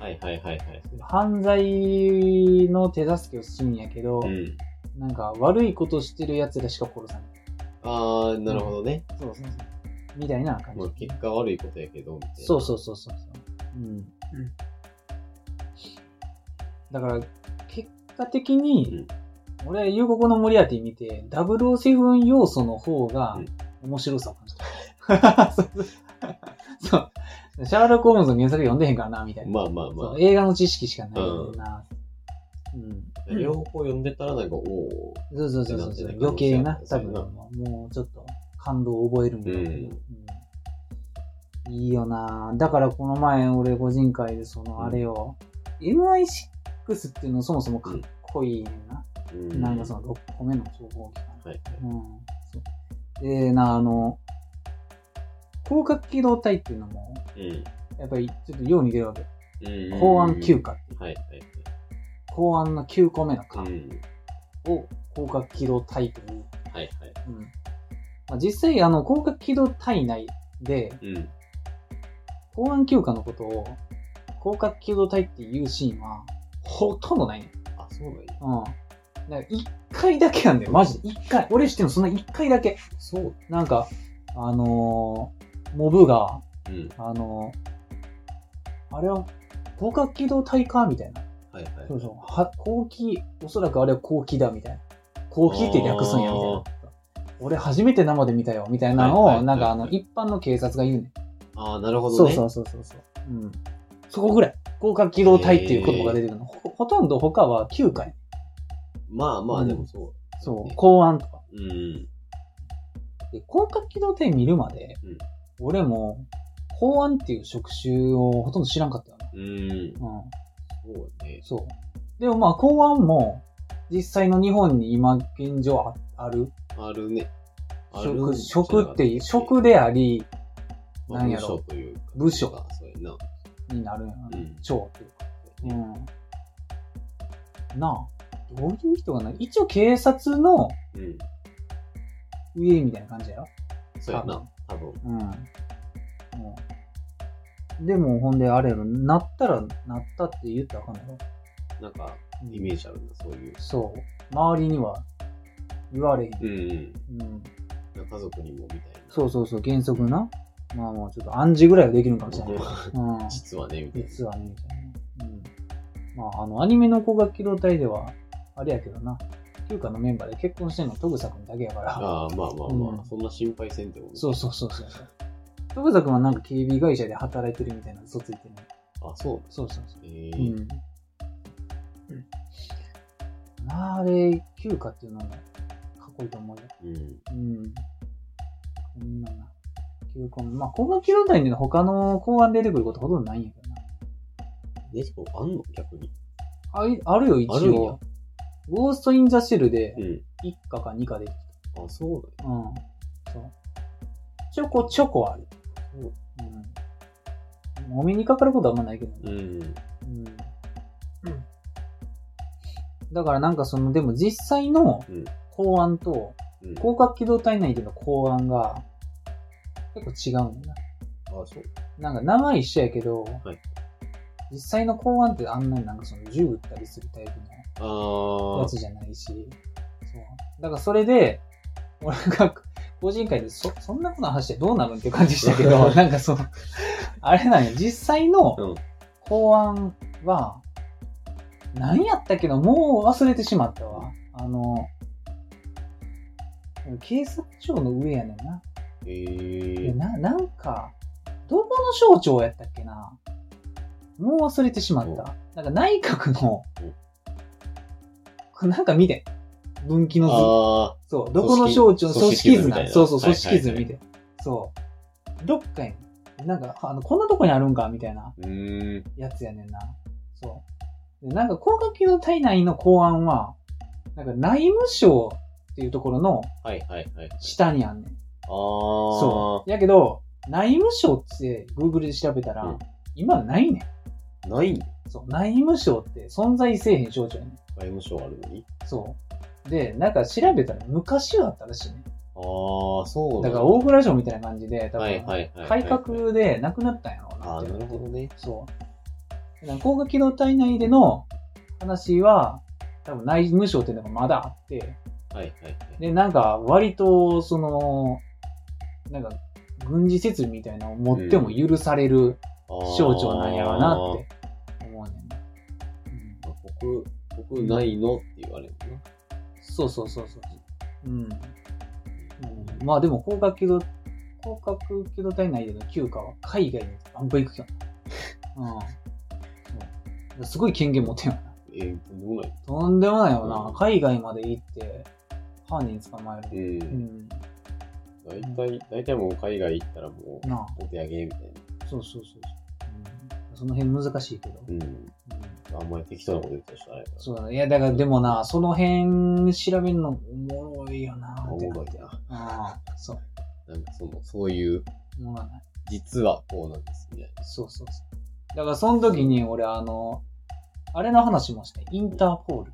はいはいはいはい。犯罪の手助けをするんやけど、うん。なんか悪いことしてる奴らしか殺さない。ああ、なるほどね。そうそうそう。みたいな感まあじ。結果悪いことやけど、みたいな。そうそうそうそうそう。うん。だから、結果的に、俺は夕刻のモリアーティ見て、007要素の方が面白さを感じた。そうそうそう。[LAUGHS] シャーロック・ホームズの原作読んでへんからな、みたいな。まあまあまそう映画の知識しかないんだな。うん。あ。両方読んでたらなんか、おお。そうそうそうそう余計な、多分、もうちょっと感動を覚えるんだけど、うんうんいいよなだからこの前俺個人会でそのあれを、MI6 っていうのそもそもかっこいいな。うんなんかその6個目の情報機関。はいはい。うん。で、な、あの、広角機動隊っていうのも、うん。やっぱりちょっとよう似てるわけ。うん。公安休暇っていう。はいはい公安の9個目の課。を広角機動隊という。はいはい。うん。まあ、実際、あの、広角機動隊内で、うん。公安休暇のことを、広角機動隊っていうシーンは、ほとんどないねん。あ、そうなんや。うん。だから一回だけなんだよ、マジで。一回。俺知ってるのそんな一回だけ。そう。なんか、あのーモブが、うん。あのーあれは、広角機動隊かみたいな。はいはい。そうそう。は、後期、おそらくあれは後期だ、みたいな。後期って略すんや、みたいな。俺初めて生で見たよ、みたいなのを、はいはいはいなんかあの、一般の警察が言うねん。ああ、なるほどね。そうそうそうそうそう。うん。そこぐらい。広角機動隊っていう言葉が出てくるの。ほほとんど他は9回。まあまあ、うんでもそう。そう。公安とか。うん。で、広角機動隊見るまで、うん俺も、公安っていう職種をほとんど知らんかったよね。うん。うん。そうね。そう。でもまあ、公安も、実際の日本に今現状あある。あるね。あるん職、職っていう、職であり、まあなんやろ部署というか。部署あそうやな。になるんやな。うん長っていうか。うん。なあ。どういう人がな一応警察のうん。上みたいな感じやろそうやな。多分。うん。うん。でも、ほんで、あれやろ、なったら、なったって言ったらあかんやろ。なんか、うんイメージあるな、そういう。そう。周りには言われへん。うんうん。うん。家族にもみたいな。そうそうそう、原則な。まあもうちょっと暗示ぐらいはできるんかもしれない。うん。[LAUGHS] 実はね、みたいな。実はね、みたいな。うん。まあ、あの、アニメの高学機動隊では、あれやけどな。休暇のメンバーで結婚してんのトグサ君だけやから。ああ、まあまあまあ、うんそんな心配せんでもね。そうそうそうそうそう。トグサ君はなんか警備会社で働いてるみたいな嘘ついてる。あ、そう。そうそうそう。ええうん。うん。あれ、休暇っていうのもかっこいいと思うよ。うん。うん。こんなな。休暇も、まあ、高学機動隊で他の公安出てくることほとんどないんやけどな。ネジコあんの逆に。あいあるよ、一あるんや応。ゴースト・イン・ザ・シェルでうん。1課か2課出てきあ、そうた。うん。そう。ちょこちょこある。そううん。お目にかかることはあんまないけどね。だ。うん。うん。だからなんかその、でも実際のうん。公安と、うん。広角機動隊内での公安が結構違うんだよあ、そう。な。なんか名前一緒やけど、はい実際の公安ってあんなになんかその銃撃ったりするタイプのああやつ。じゃないし、そう。だからそれで、俺が個人会でそ、そんなことの話でどうなるんっていう感じしたけど、[LAUGHS] なんかその、あれなんや、実際のうん。公安は、何やったっけど、もう忘れてしまったわ。あの、警察庁の上やねんな。えー、でな、なんか、どこの省庁やったっけなもう忘れてしまった。なんか内閣の、なんか見て。分岐の図。あそう。どこの省庁、組組織織図な。そうそう、はい組織図見て。そう。どっかに、なんか、あの、こんなとこにあるんかみたいな。やつやねんな。そう。でなんか、高架機動隊内の公安は、なんか内務省っていうところのはいはいはい。下にあんねん。ああ。そう。やけど、内務省って Google で調べたら、うん今ないねん。ない？んそう。内務省って存在せえへん省庁やねん。外務省あるのに？そう。で、なんか調べたら昔はあったらしいね。ああ、そうなんだから大蔵省みたいな感じで、多分。改革でなくなったんやろうなああ、なるほどね。そう。だから高架機動隊内での話は、多分内務省っていうのがまだあって、はいはいはい。で、なんか割と、その、なんか、軍事設備みたいなのを持っても許される省庁なんやろなって思うね。うん。僕、僕ないのって言われるのな。そうそうそうそう。うん。うん、まあでも、広角機動、広角機動隊内での休暇は海外にバンバン行くよ。[LAUGHS] うんそう。すごい権限持ってんよな。えー、とんでもない。とんでもないよう。なん海外まで行って、犯人捕まえう。る。うんん。大体、大体もう海外行ったらもう、お手上げみたいな。そうそうそうそう。うん、その辺難しいけど。うん。うんあんまり適当なこと言ったらしたらあれだそうだね。いや、だからでもな、その辺調べるのおもろいよなお。もろいな。ああ、そう。なんかその、そういう、おもろない。実はこうなんですみたいな。そうそうそう。だからその時に俺あの、あれの話もして、インターポール。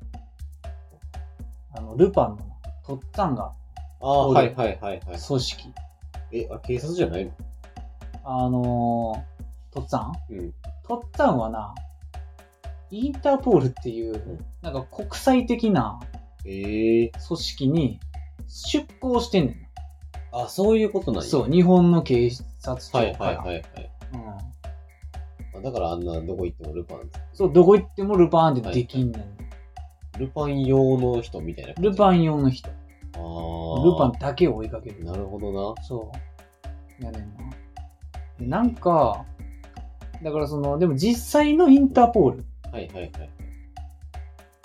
あの、ルパンのな、とっつぁんがああ、俺はいはいはいはい。組織。え、あ、警察じゃないの？あのー、とっつぁんうん。とっつぁんはな、インターポールっていう、んなんか国際的なええ組織に出向してんねんな。あ、そういうことなんや。そう、日本の警察庁はい。はいはいはい。うん。あだからあんなどこ行ってもルパン。そう、どこ行ってもルパンってできんねん。ルパン用の人みたいな。ルパン用の人。ああ。ルパンだけを追いかける。なるほどな。そう。やねんな。でなんか、だからその、でも実際のインターポール、はいはいはい。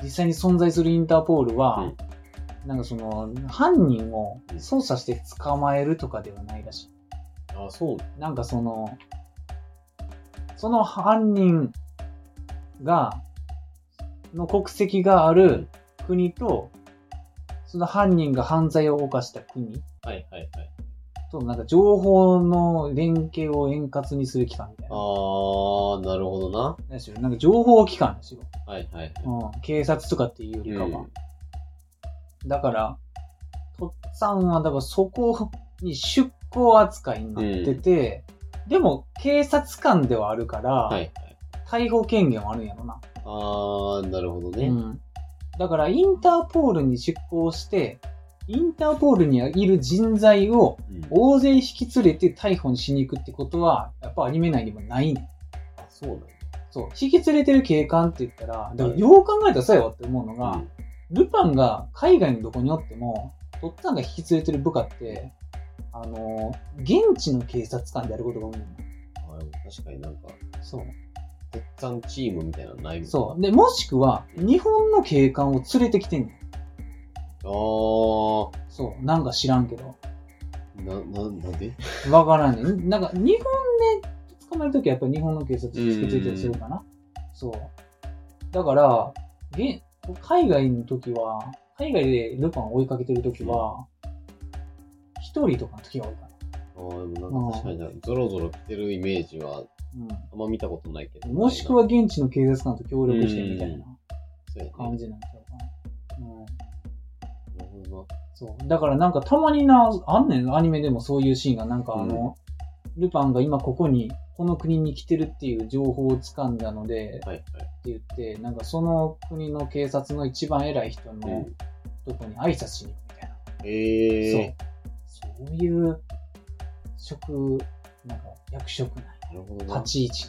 実際に存在するインターポールは、うんなんかその、犯人を操作して捕まえるとかではないらしい。あ、そう。なんかその、その犯人が、の国籍がある国と、その犯人が犯罪を犯した国はいはいはい。と、なんか情報の連携を円滑にする機関みたいな。ああ、なるほどな。なんですよなんか情報機関ですよ。はいはいはい。うん。警察とかっていうよりかは。うんだから、とっつぁんは、だからそこに出向扱いになってて、でも警察官ではあるから、はいはい。逮捕権限はあるんやろな。ああ、なるほどね。うん。だから、インターポールに出向して、インターポールにいる人材をうん大勢引き連れて逮捕にしに行くってことは、やっぱアニメ内にもないねん。あ、そうなんや。そう。引き連れてる警官って言ったら、だからはいよう考えたらそうやわって思うのが、うんルパンが海外のどこにおっても、とっつぁんが引き連れてる部下って、あの、現地の警察官であることが多いのよ。あ確かになんか、そう。とっつぁんチームみたいなのないもんそう。で、もしくは、日本の警官を連れてきてんねん。ああ、そう。なんか知らんけど。な、な、なんで？わからんねん。なんか、日本で捕まえるときはやっぱり日本の警察ついたりするかな？そう。だから、現海外の時は、海外でルパンを追いかけてる時は、一人とかの時が多いかああ、でもなんか確かにな、ゾロゾロ来てるイメージはな。あんま見たことないけど。うん。もしくは現地の警察官と協力してみたいな。感じなんちゃうかな。うん。そう。だからなんかたまにな、あんねん、アニメでもそういうシーンが、なんかあの、ルパンが今ここに、この国に来てるっていう情報を掴んだので、な。はいはい。って言って、なんかその国の警察の一番偉い人のうんとこに挨拶しに行くみたいな。ええそう。そういう職、なんか役職なんやなるほどな。立ち位置。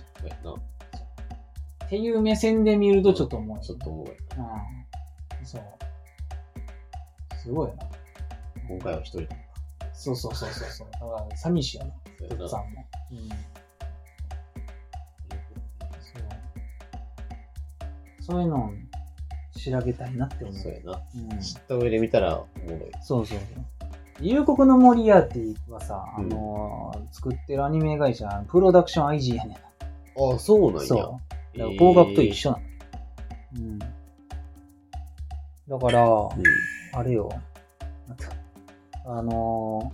っていう目線で見るとちょっと重い。ちょっと重い。うん。そう。すごいよな。今回は一人だ。そうそうそうそうそう。だから寂しいよな、そうさんも。うん。そう。そういうのを調べたいなって思う。そうやな。うん。知った上で見たらおもろい。そうそうそう。夕刻のモリアーティはさ、あうんのー作ってるアニメ会社、プロダクション IG やねんな。ああ、そうなんや。そう。だからえー合格と一緒なの。うん。だから、うん。あれよ。またあの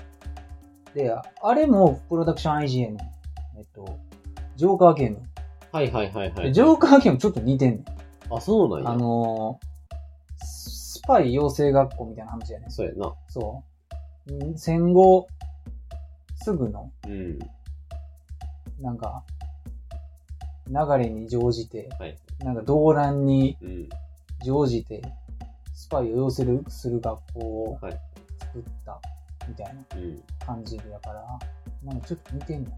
ー、で、あれもプロダクション IG やねん。えっと、ジョーカーゲーム。はいはいはいはい。でジョーカーゲームちょっと似てんねん。あ、そうなんや。あのー、スパイ養成学校みたいな話やねん。そうやな。そう。ん戦後、すぐの、うん。なんか、流れに乗じて、はい。なんか動乱にうん。乗じて、スパイを養成する学校をはい作った、みたいなうん。感じで、だから、なんかちょっと似てんの。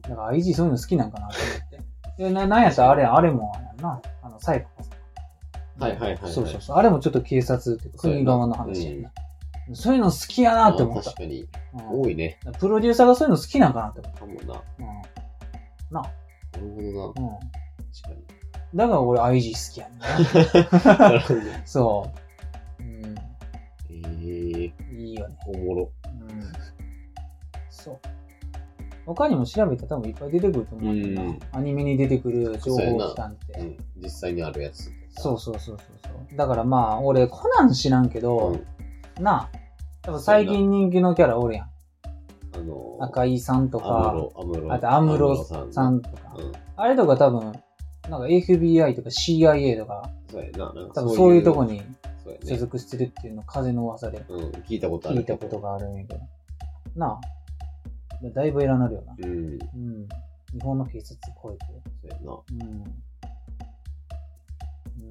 だから IG そういうの好きなんかなと思って。で、ななんやったらあれ、あれもやんな。あの、サイコパス。はいはいはいはいそうそうそう。あれもちょっと警察って国側の話やんな。そういうの好きやなって思ったあ確。かに。うん多いね。プロデューサーがそういうの好きなんかなって思っかもな。た。うん。なるほどな。うん。確かだから俺 IG 好きやねんな。に。[LAUGHS] なるほどね。そう。いいよね。おもろ。うん。そう。他にも調べたら多分いっぱい出てくると思うん。アニメに出てくる情報機関って。うん。実際にあるやつ。そうそうそうそうそう。だからまあ、俺コナン知らんけど、うん。なあ、多分最近人気のキャラおるやん。あの、赤井さんとアか。あとアムロさん。さんとか。うん。あれとか多分、なんか FBI とか CIA とか、そうやな。なんか多分そういうとこに。にそうやね。所属してるっていうの風の噂でうん。聞いたことある。聞いたことがあるんやけど。なあ、だいぶ偉なるよな。うん。うん。日本の警察超えて。そうやな。うん。う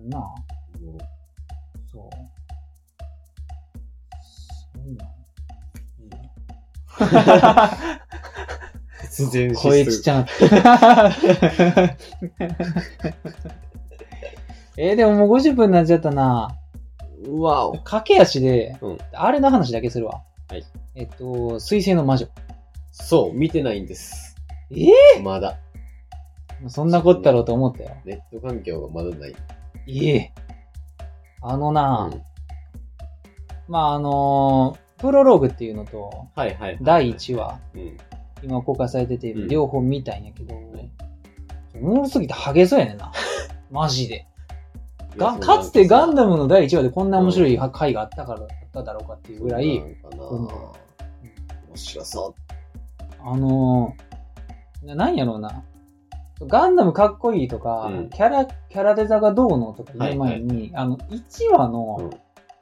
んなあ、おもろそう。そう [LAUGHS] いうの。いいね。突然声ちっちゃなった。[LAUGHS] えー、でももう50分になっちゃったな。うわお。[LAUGHS] 駆け足で、うんあれの話だけするわ。はい。えっと、水星の魔女。そう、見てないんです。え？まだ。そんなこったろうと思ったよ。ネット環境がまだない。いえ。あのな、うんまあ、あのープロローグっていうのと、はいはい。第1話、うん。今公開されてて、うん両方見たいんやけど、はいおもろすぎてハゲそうやねんな。[LAUGHS] マジで。がかつてガンダムムの第1話でこんな面白い回があったから、あっただろうかっていうぐらい、うん面白そあのー、ななんやろうな。ガンダムかっこいいとか、うんキャラ、キャラデザがどうのとか言う前に、あの、1話う。うのん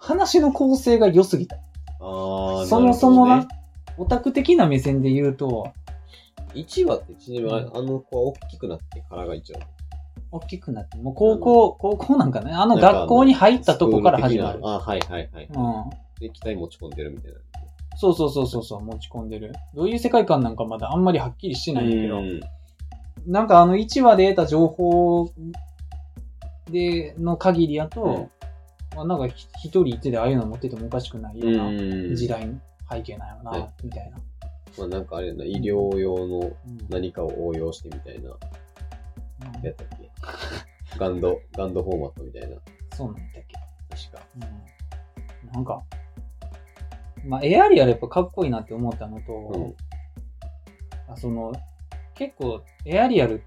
話の構成が良すぎた。ああ、そもそもなね。オタク的な目線で言うと、1話ってちなみにあの子は大きくなってからが1話。大きくなって、もう高校、高校なんかね、あの学校に入ったとこから始まる。あはいはいはい。うん。で、機体持ち込んでるみたいな。そうそうそうそうそう、持ち込んでる。どういう世界観なんかまだあんまりはっきりしてないんだけど、うん。なんかあの1話で得た情報で、の限りやと、うん。まあ、なんかひ一人一手でああいうの持っててもおかしくないようなうん。時代の背景なんよな、はいみたいな。まあなんかあれやな、医療用のうん。何かを応用してみたいな、うん。やったっけ？ガンド、ガンドフォーマットみたいな、そうなんだっけ。確か。うんなんか、まあ、エアリアルやっぱかっこいいなって思ったのと、うん。あその、結構、エアリアル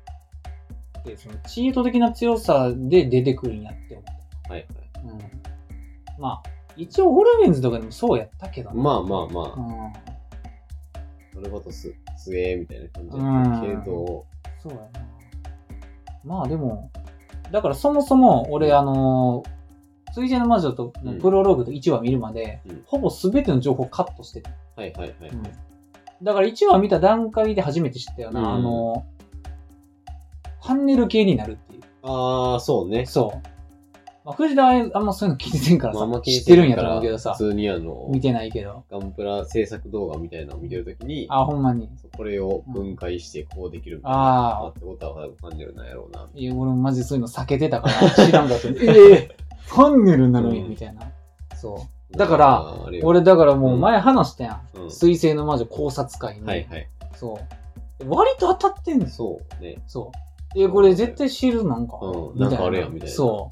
って、その、チート的な強さで出てくるんやって思っはいはい。た。うん。まあ、一応、オルフェンズとかでもそうやったけどなまあまあまあ、うん。それこそす、すえーみたいな感じうんだったけど、そうやな。まあでも、だからそもそも、俺、あのー、水星の魔女とのプロローグと1話見るまで、うんほぼ全ての情報カットしてた。はいはいはい。うんだから1話見た段階で初めて知ったよな、うんあの、ハンネル系になるっていう。ああ、そうね。そう。まあ、藤田はあんまそういうの気にせんからさ、まあ知ってるんやと思うけどさ普、通にあの、見てないけど。ガンプラ制作動画みたいなのを見てるときに、あ、ほんまに。これを分解してこうできるみたいあな。あってことはファンネルなんやろうな。いや、俺もマジそういうの避けてたから、[LAUGHS] 知らんかった。ええファンネルなのに、うんみたいな。そう。だから俺だからもう前話したやん。うん水星の魔女考察会に。はいはい。そう。割と当たってんですそうね。そう。え、これ絶対知るなんか。うんなんかあるやんみたいなそ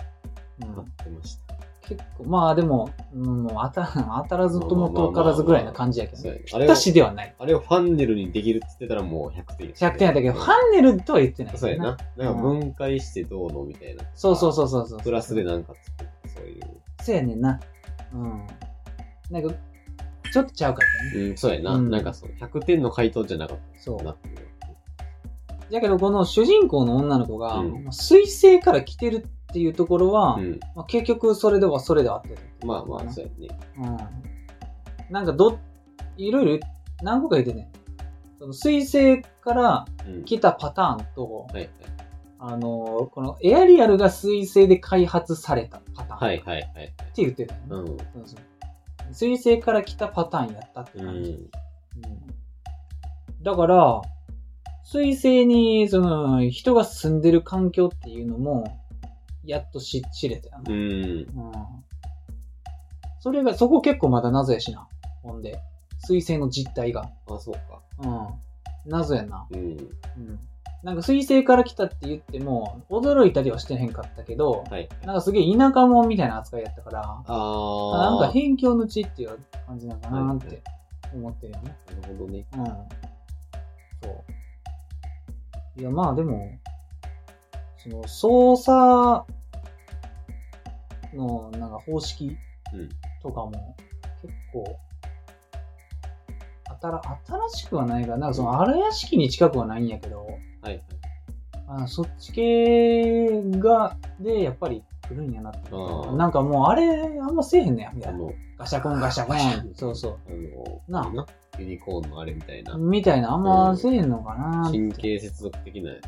う。うんなってました。結構、まあでも、うん、もう当た [LAUGHS] 当たらずとも遠からずぐらいな感じやけどね。そうやねあれを、私ではない。あれをファンネルにできるって言ってたらもう100点や100点やったけど、ファンネルとは言ってない。そうやな。なんか分解してどうのみたいな。そうそうそうそうそう。プラスでなんか作る。そういう。そうやねんな。うん。なんか、ちょっとちゃうかったね。うん、そうやな。うんなんかそう、100点の回答じゃなかった。そうなってるだけど、この主人公の女の子が、うんまあ水星から来てるっていうところは、うん。まあ、結局それではそれで合ってる。まあまあ、そうやね。うん。なんかど、いろいろ何個か言ってね。その水星からうん。来たパターンと、はいはい。あのこのエアリアルが水星で開発されたパターン。はいはいはい。って言ってたよね。うん。そうそう水星から来たパターンやったってう感じ。ん。うんだから、水星に、その、人が住んでる環境っていうのも、やっと知知れたよね。うん。うん。それが、そこ結構まだ謎やしな。ほんで。水星の実態が。あ、そうか。うん。謎やな。うん。うん。なんか水星から来たって言っても、驚いたりはしてへんかったけど、はい。なんかすげえ田舎者みたいな扱いやったから、あー。なんか辺境の地っていう感じなのかなっはいて思ってるよね。なるほどね。うん。そう。いや、まあでも、その、操作の、なんか方式うん。とかも、結構、新しくはないが、なんかその荒屋敷に近くはないんやけど、はいはい。あそっち系が、で、やっぱり来るんやなって。なんかもうあれ、あんませえへんねや、みたいな。あの、ガシャコンガシャコン。そうそう。あの、なあ。ユニコーンのあれみたいな。みたいな、あんませえへんのかな神経接続的なあれ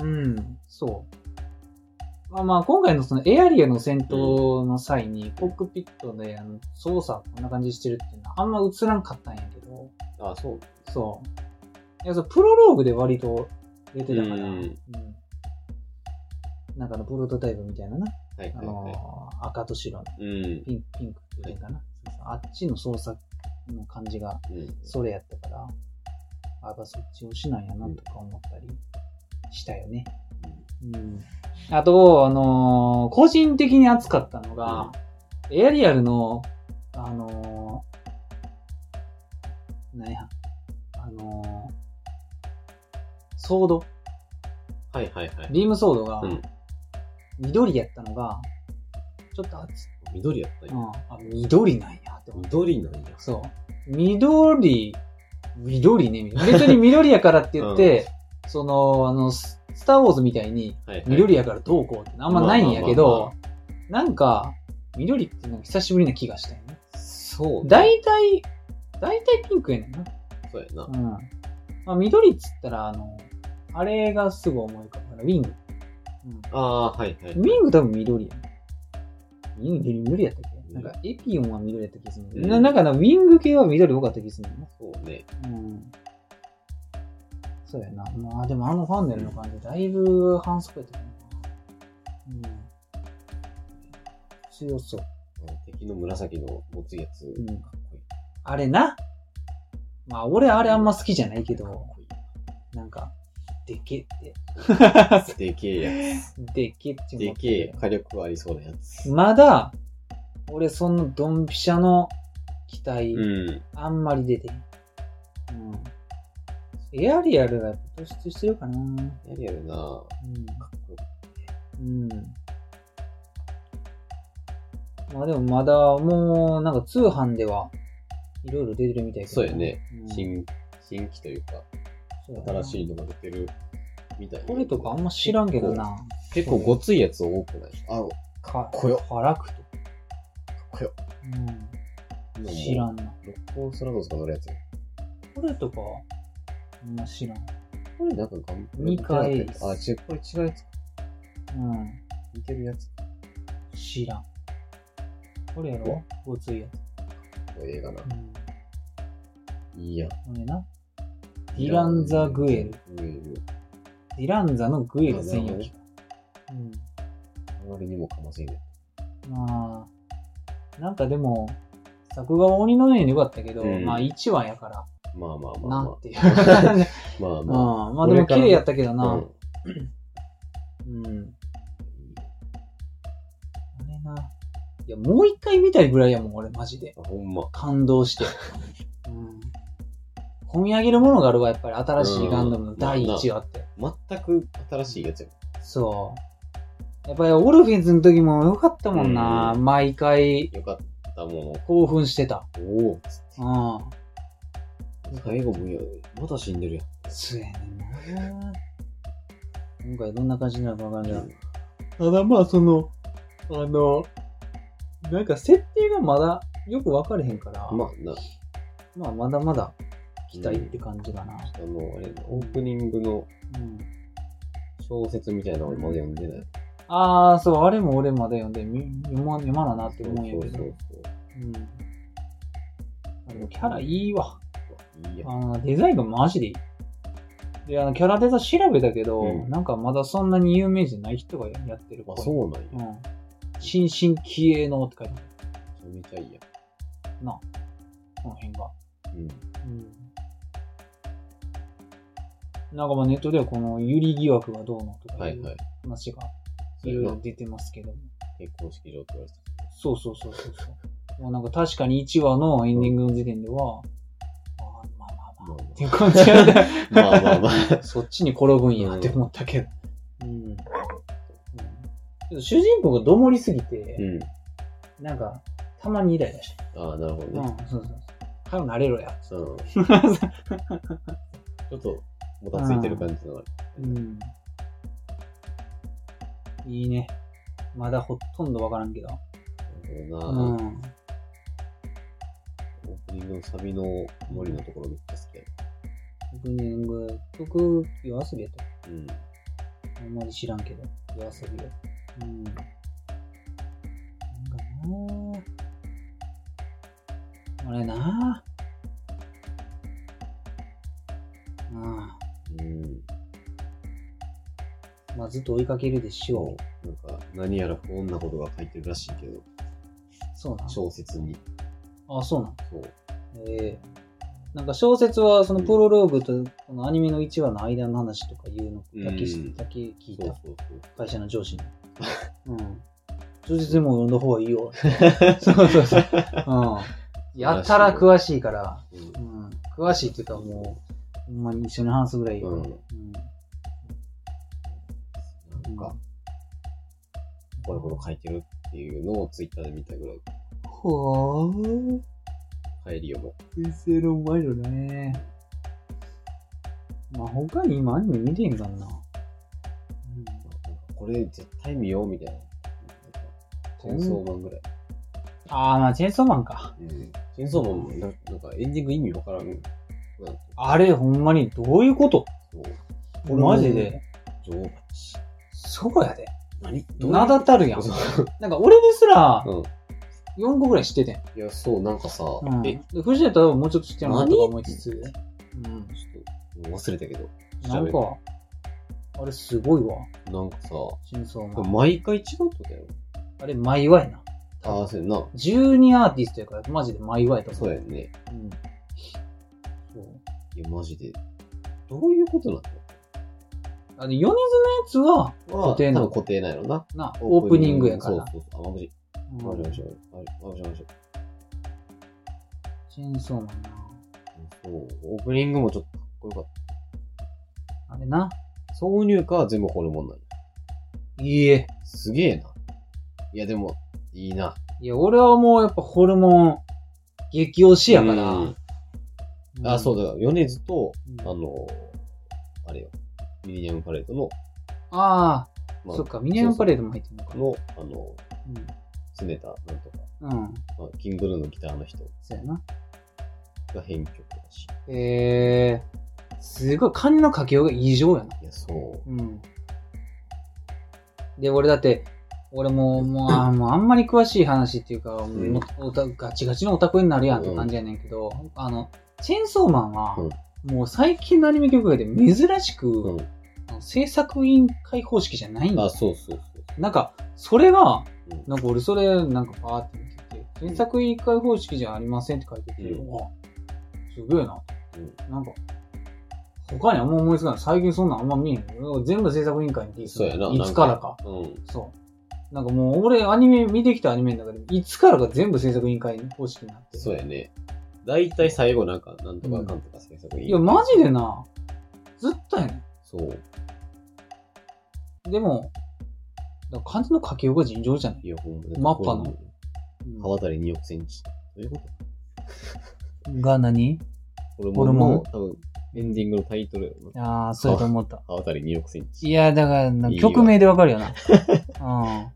うん、そう。まあまあ、今回のそのエアリアの戦闘の際に、コックピットであの操作こんな感じしてるっていうのはあんま映らんかったんやけど、あ、そう。そう。いや、そうプロローグで割と出てたから、ううんん。なんかのプロトタイプみたいなな。あはいはいはい。のー赤と白のうん。ピンク、ピンクっていうのかな。あっちの操作の感じがうん。それやったから、あ、やっぱそっち推しなんやなとか思ったりしたよね。うん。あと、あのー個人的に熱かったのが、エアリアルの、あのー、なんや、あのー、ソード、はいはいはい。ビームソードがうん、緑やったのが、ちょっと熱緑やったんあ、緑なんやって思って。緑なんや。そう。緑、緑ね。別に緑やからって言って、その、あの、ススターウォーズみたいに。緑やからどうこうってあんまないんやけど、なんか、緑ってなんか久しぶりな気がしたよね。そうね。大体、大体ピンクやねんな。そうやなう。ん。まあ、緑っつったら、あの、あれがすぐ思い浮かぶから、ウィング。うんああ、はいはい。ウィング多分緑やね。ウィング緑やったっけなんか、エピオンは緑やった気がする、うんな。なんかな、ウィング系は緑多かった気がするね。そうね。うん。そうやな。まあでもあのファンネルの感じ、だいぶ反則やったよな。うん。強そう。敵の紫の持つやつ、んかっこいい。あれな。まあ俺あれあんま好きじゃないけど、いいなんか、[LAUGHS] でけって。でけえやでけってでけえ火力ありそうなやつ。まだ、俺そのドンピシャの機体、うん。あんまり出てん。うん。エアリアルが突出してるかな。うん。やるやるなかっこようん。まあでもまだもうなんか通販ではいろいろ出てるみたいけど。そうやね。うん新、新規というか、新しいのが出てるみたいなこれとかあんま知らんけどな。結構ごついやつ多くない？あ、かか、こよカラクト。っこよ。うん。知らんな。六甲ストラドスが乗るやつやこれとか、あんま知らん。これなんかガン二回あ、違う、これ違うやつか。うん。似てるやつ。知らん。これやろ？ごついや映画な。つ。うん。いいや。これな。ディランザ・グエル。。グエル。ディランザのグエル専用機か。うん。あまりにもかまずいね。まあ、なんかでも、作画は鬼のように良かったけど、うんまあ1話やから、まあまあまあまなっていう。[LAUGHS] あ。まあうん、まあ。まあでも綺麗やったけどうな。ん。うん。あれな。いや、もう一回見たいぐらいやもん、俺、マジで。あほんま。感動して。うん。込み上げるものがあるわ、やっぱり。新しいガンダムの第1話って。全く新しいやつやそう。やっぱりオルフェンズの時も良かったもんな。う毎回よかったも興奮してた。の。おお。うん。最後もまだ死んでるやん。そうやねんな。今回どんな感じになるかわからんうんけど。ただまあその、あの、なんか設定がまだよく分かれへんから、まあな、まあまだまだ期待って感じかな。あの、あれ、オープニングのうん。小説みたいなの俺まだ読んでない。ああ、そう、あれも俺まだ読んで、み読ま読まななって思うんやけど。そううん。あでもキャラいいわ。そう。いいや。あのデザインがマジでいい。で、あの、キャラデザ調べたけど、うんなんかまだそんなに有名じゃない人がやってるあ、い。そうなんや。うん。新進気鋭のって書いてあめちゃめちゃいいや。るな。この辺が。うん。うん。なんかまあネットではこのユリ疑惑がどうのとかはいいうはい。話がいうろいろ出てますけども。結婚式場って言われてた。そうそうそうそうそう。もうなんか確かに1話のエンディングの時点では、ああまあまあまあ、まあまあっていう感じまあまあまあ。そっちに転ぶんやって思ったけど。うん。うん主人公がどもりすぎて、うん。なんか、たまにイライラして。ああ、なるほどうん、ね。そうそうそう。早くなれろや。うん。[LAUGHS] ちょっと、もたついてる感じの。うん。いいね。まだほとんどわからんけど。なるほどな。うん。オープニングのサビの森のところめっちゃ好きやオープニング、曲、夜遊びやった。うん。あんまり知らんけど、夜遊びで。うん。なんかなぁ。あれなぁ。ずっと追いかけるでしょう。なんか、何やら不穏なことが書いてるらしいけど、そうなん小説に。あ、そうなんそう。ええなんか小説はそのプロローグとこのアニメの1話の間の話とかいうのだけし、うんだけ聞いた。そうそう会社の上司に。[LAUGHS] うん。小説でも読んだ方がいいよ。[LAUGHS] そうそうそう。うん。やったら詳しいから、そう。うんうん。詳しいっていうかもう、ほんまに一緒に話すぐらいよ。うんうんこういうこと書いてるっていうのをツイッターで見たぐらい、ほー。帰り読も先生のうまいよね。まあ他に今アニメ見てへんからな。これ絶対見ようみたいな。チェーンソーマンぐらい。ああ、まあチェーンソーマンか。うん。チェーンソーマンもななんかエンディング意味わからん。なんかあれ、ほんまにどういうこと？そう。マジで。女王蜂。そうやで。何？名だたるやん。なんか俺ですらうん。4個ぐらい知っててん。いや、そう、なんかさ、うん。え、で、藤田とはもうちょっと知ってるなとか思いつつ。うん。ちょっと、忘れたけど。なんか、あれすごいわ。なんかさ、こチェーンソーれマン。毎回違うとだよ。あれ、毎話やな。ああ、そうやな。12アーティストやから、マジで毎話やと思。そううやんね。うん。そう。いや、マジで。どういうことなあの、米津のやつは、の固定の多分固定なんやろな。な、オープニングやから。そうそうそう。あ、マジ。うんマジマジマジ。マジマジマジ。チェーンソーマンな。そう。オープニングもちょっとかっこよかっあれな。た。挿入歌は全部ホルモンなんや。いいえ。すげえな。いや、でも、いいな。いや、俺はもうやっぱホルモン、激推しやから。うんあ、そうだ。だ。米津と、うんあの、あれよ。ミレニアムパレードの、ああ、まあそっか、ミニアムパレードも入ってるのか。の、あの、常田なんとか、うん。あ、キングルーのギターの人そうやな。が編曲だし。ええー、すごい、漢の書きようが異常やな。いや、そう。うん。で、俺だって、俺も、もう、あ [LAUGHS] もうあんまり詳しい話っていうか、うおたガチガチのオタクになるやんって感じやねんけど、あの、チェーンソーマンは、もう最近のアニメ業界で珍しく、うん。制作委員会方式じゃないんだあ、そうそうなんか、それが、そう。なんか俺それ、なんかパーって見てて、制作委員会方式じゃありませんって書いてて、うんすげえな。うんなんか、他にあんま思いつかない。最近そんなんあんま見えんよ。全部制作委員会にディスそうやな。いつからか。うん。そう。なんかもう俺アニメ、見てきたアニメの中で、いつからか全部制作委員会方式になってるそうやね。だいたい最後なんか、なんとかかんとか制作いいや、マジでな、ずっとやねそう。ん。でも、だから漢字の書きようが尋常じゃない。いや、ほんまマッパの刃渡り2億センチ。どういうこと？が何？[LAUGHS] ホルホルモン？の多分、エンディングのタイトル。ああ、そうやと思った。刃渡り2億センチ。いや、だから曲名でわかるよな。[LAUGHS] うん。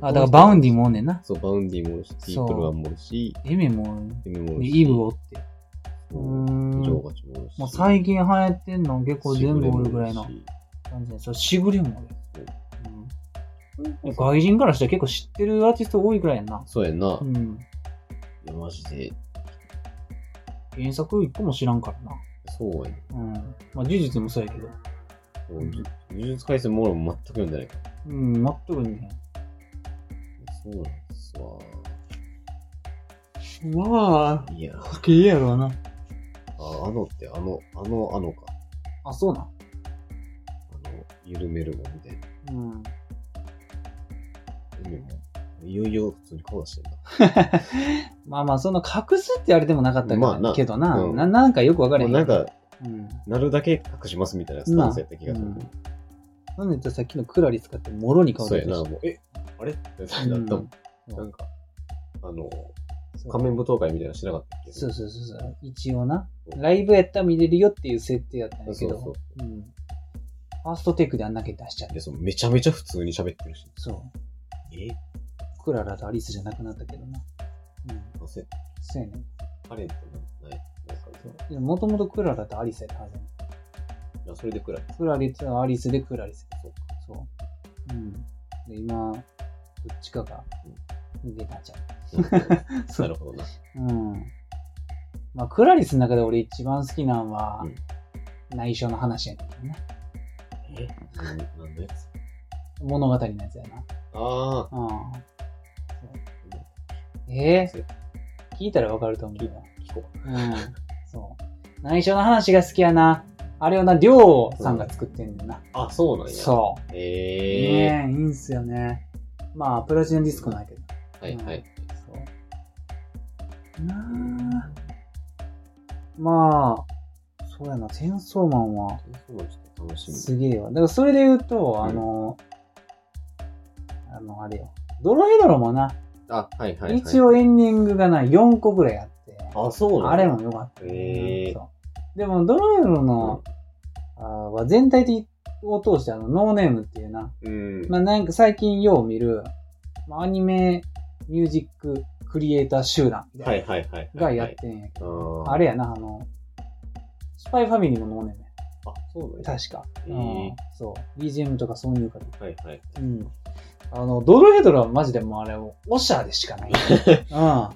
あ、だからバウンディもおんねんな。そう、 Vaundyもおるし、 PEOPLE 1もおるし、 Aimerもおる、 Aimerもおるし、 Eveおって。そうんもう最近流行ってんの結構全部おるぐらいのし感じで。そう、しぐれもおる。そううん。外人からしたら結構知ってるアーティスト多いぐらいやんな。そうやんな。いうん。や、マジで。原作一個も知らんからな。そうやね。うん。まあ、呪術もそうやけど。そう呪術回戦も俺も全く読んでないから。うん、全く見へん。そうなんですわ。まあ、いや、かけやろうな。あ、あのって、あの、あの、あのか。あ、そうなん？あの、緩めるもんみたいな。うん。でもいよいよ普通に顔出してんだ。[LAUGHS] まあまあ、その隠すって言われてもなかったけど,、まあなけどな、うんな。なんかよくわかれへ。もうんなんか、うん。なるだけ隠しますみたいなスタンスやった気がする。うんなんで言ったらさっきのクラリ使ってもろに顔そうやな、出てるもう、え、あれってなったもん。うんなんか、あの、そう仮面舞踏会みたいなのしなかったっけ？そうそうそうそう。一応なそ。うライブやったら見れるよっていう設定やったんやけど。そうそううん。ファーストテイクであんだけ出しちゃってで、。そのめちゃめちゃ普通に喋ってるし。そう。え？クララとアリスじゃなくなったけどな。うん。あせ、そうやね。カレンってなんないなんかそう。もともとクララとアリスやったはずやねあそれでくらい。クラリとアリスでクラリス。そうか。そう。うん。で、今、どっちかが逃げたんちゃ [LAUGHS] なるほどな。う。うん。まあ、クラリスの中で俺一番好きなのは、内緒の話やねんけどね。え？なんなんのやつ物語のやつやな。ああ。うん。え？ー、聞いたらわかると思うよ。聞こうん。そう。内緒の話が好きやな。あれをな、りょうさんが作ってんねんな。う。あ、そうなんや。そう。ええねえ、いいんすよね。まあ、プラチナディスコなんやけど。はいはい。なあ。まあ、そうやな、チェーンソーマンは。すげえわ。だからそれで言うと、うんあの、あの、あれよ。ドロヘドロもな、あ、はいはい、はい。一応エンディングがな、4個ぐらいあって、あ、そうなんあれもよかった、へえそうでも、ドロヘドロの、あーは全体的を通して、あの、ノーネームっていうな、うん。まあなんか最近よう見る、まあ、アニメミュージッククリエイター集団みたはいいな。がやってんやけど、ああれやな、あの、スパイファミリーもノーネームやあ、そうなんや。確か。うんそう。BGM とかそういうから。はいはい。うん。あの、ドロヘドロはマジでもうあれ、オシャでしかない。[LAUGHS] うん。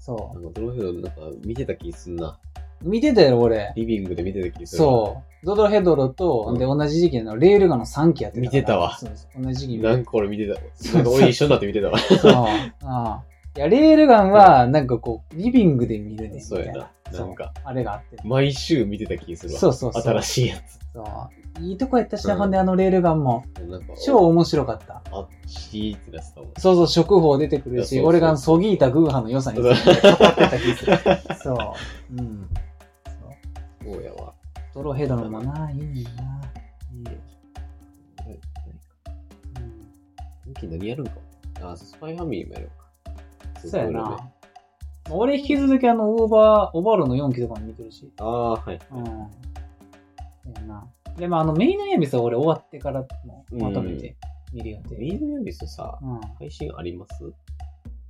そなんかドロヘドなんか見てた気すんな。う。見てたよ、俺。リビングで見てた気する。そう。ドロヘドロと、うんで、同じ時期のレールガンの3期やってた。見てたわそうそう。同じ時期。なんか俺見てた。なんか俺一緒になって見てたわ。そう。[LAUGHS] うん。いや、レールガンは、なんかこう、リビングで見るね。そうやな。なんか、あれがあって。毎週見てた気するわ。そうそうそう。新しいやそう。いいとこやったしな、うんほんであのレールガンも。超面白かった。あっちーってなってたもん。そうそう、食法出てくるし、俺がそぎいたグーハの良さに語ってた気する。[LAUGHS] そう。うん。そう。そうやわ。ドロヘドロもな、いいな。いいよ。はいうん。何やるんかあ、スパイファミリーもやるんか。そうやな。俺引き続きあの、オーバー、オーバーローの4期とかも見てるし。ああ、はい。うん。そうやな。でもあの、メインのエビスは俺終わってからもまとめて見る予定。メインヤビスさ、うん。配信あります？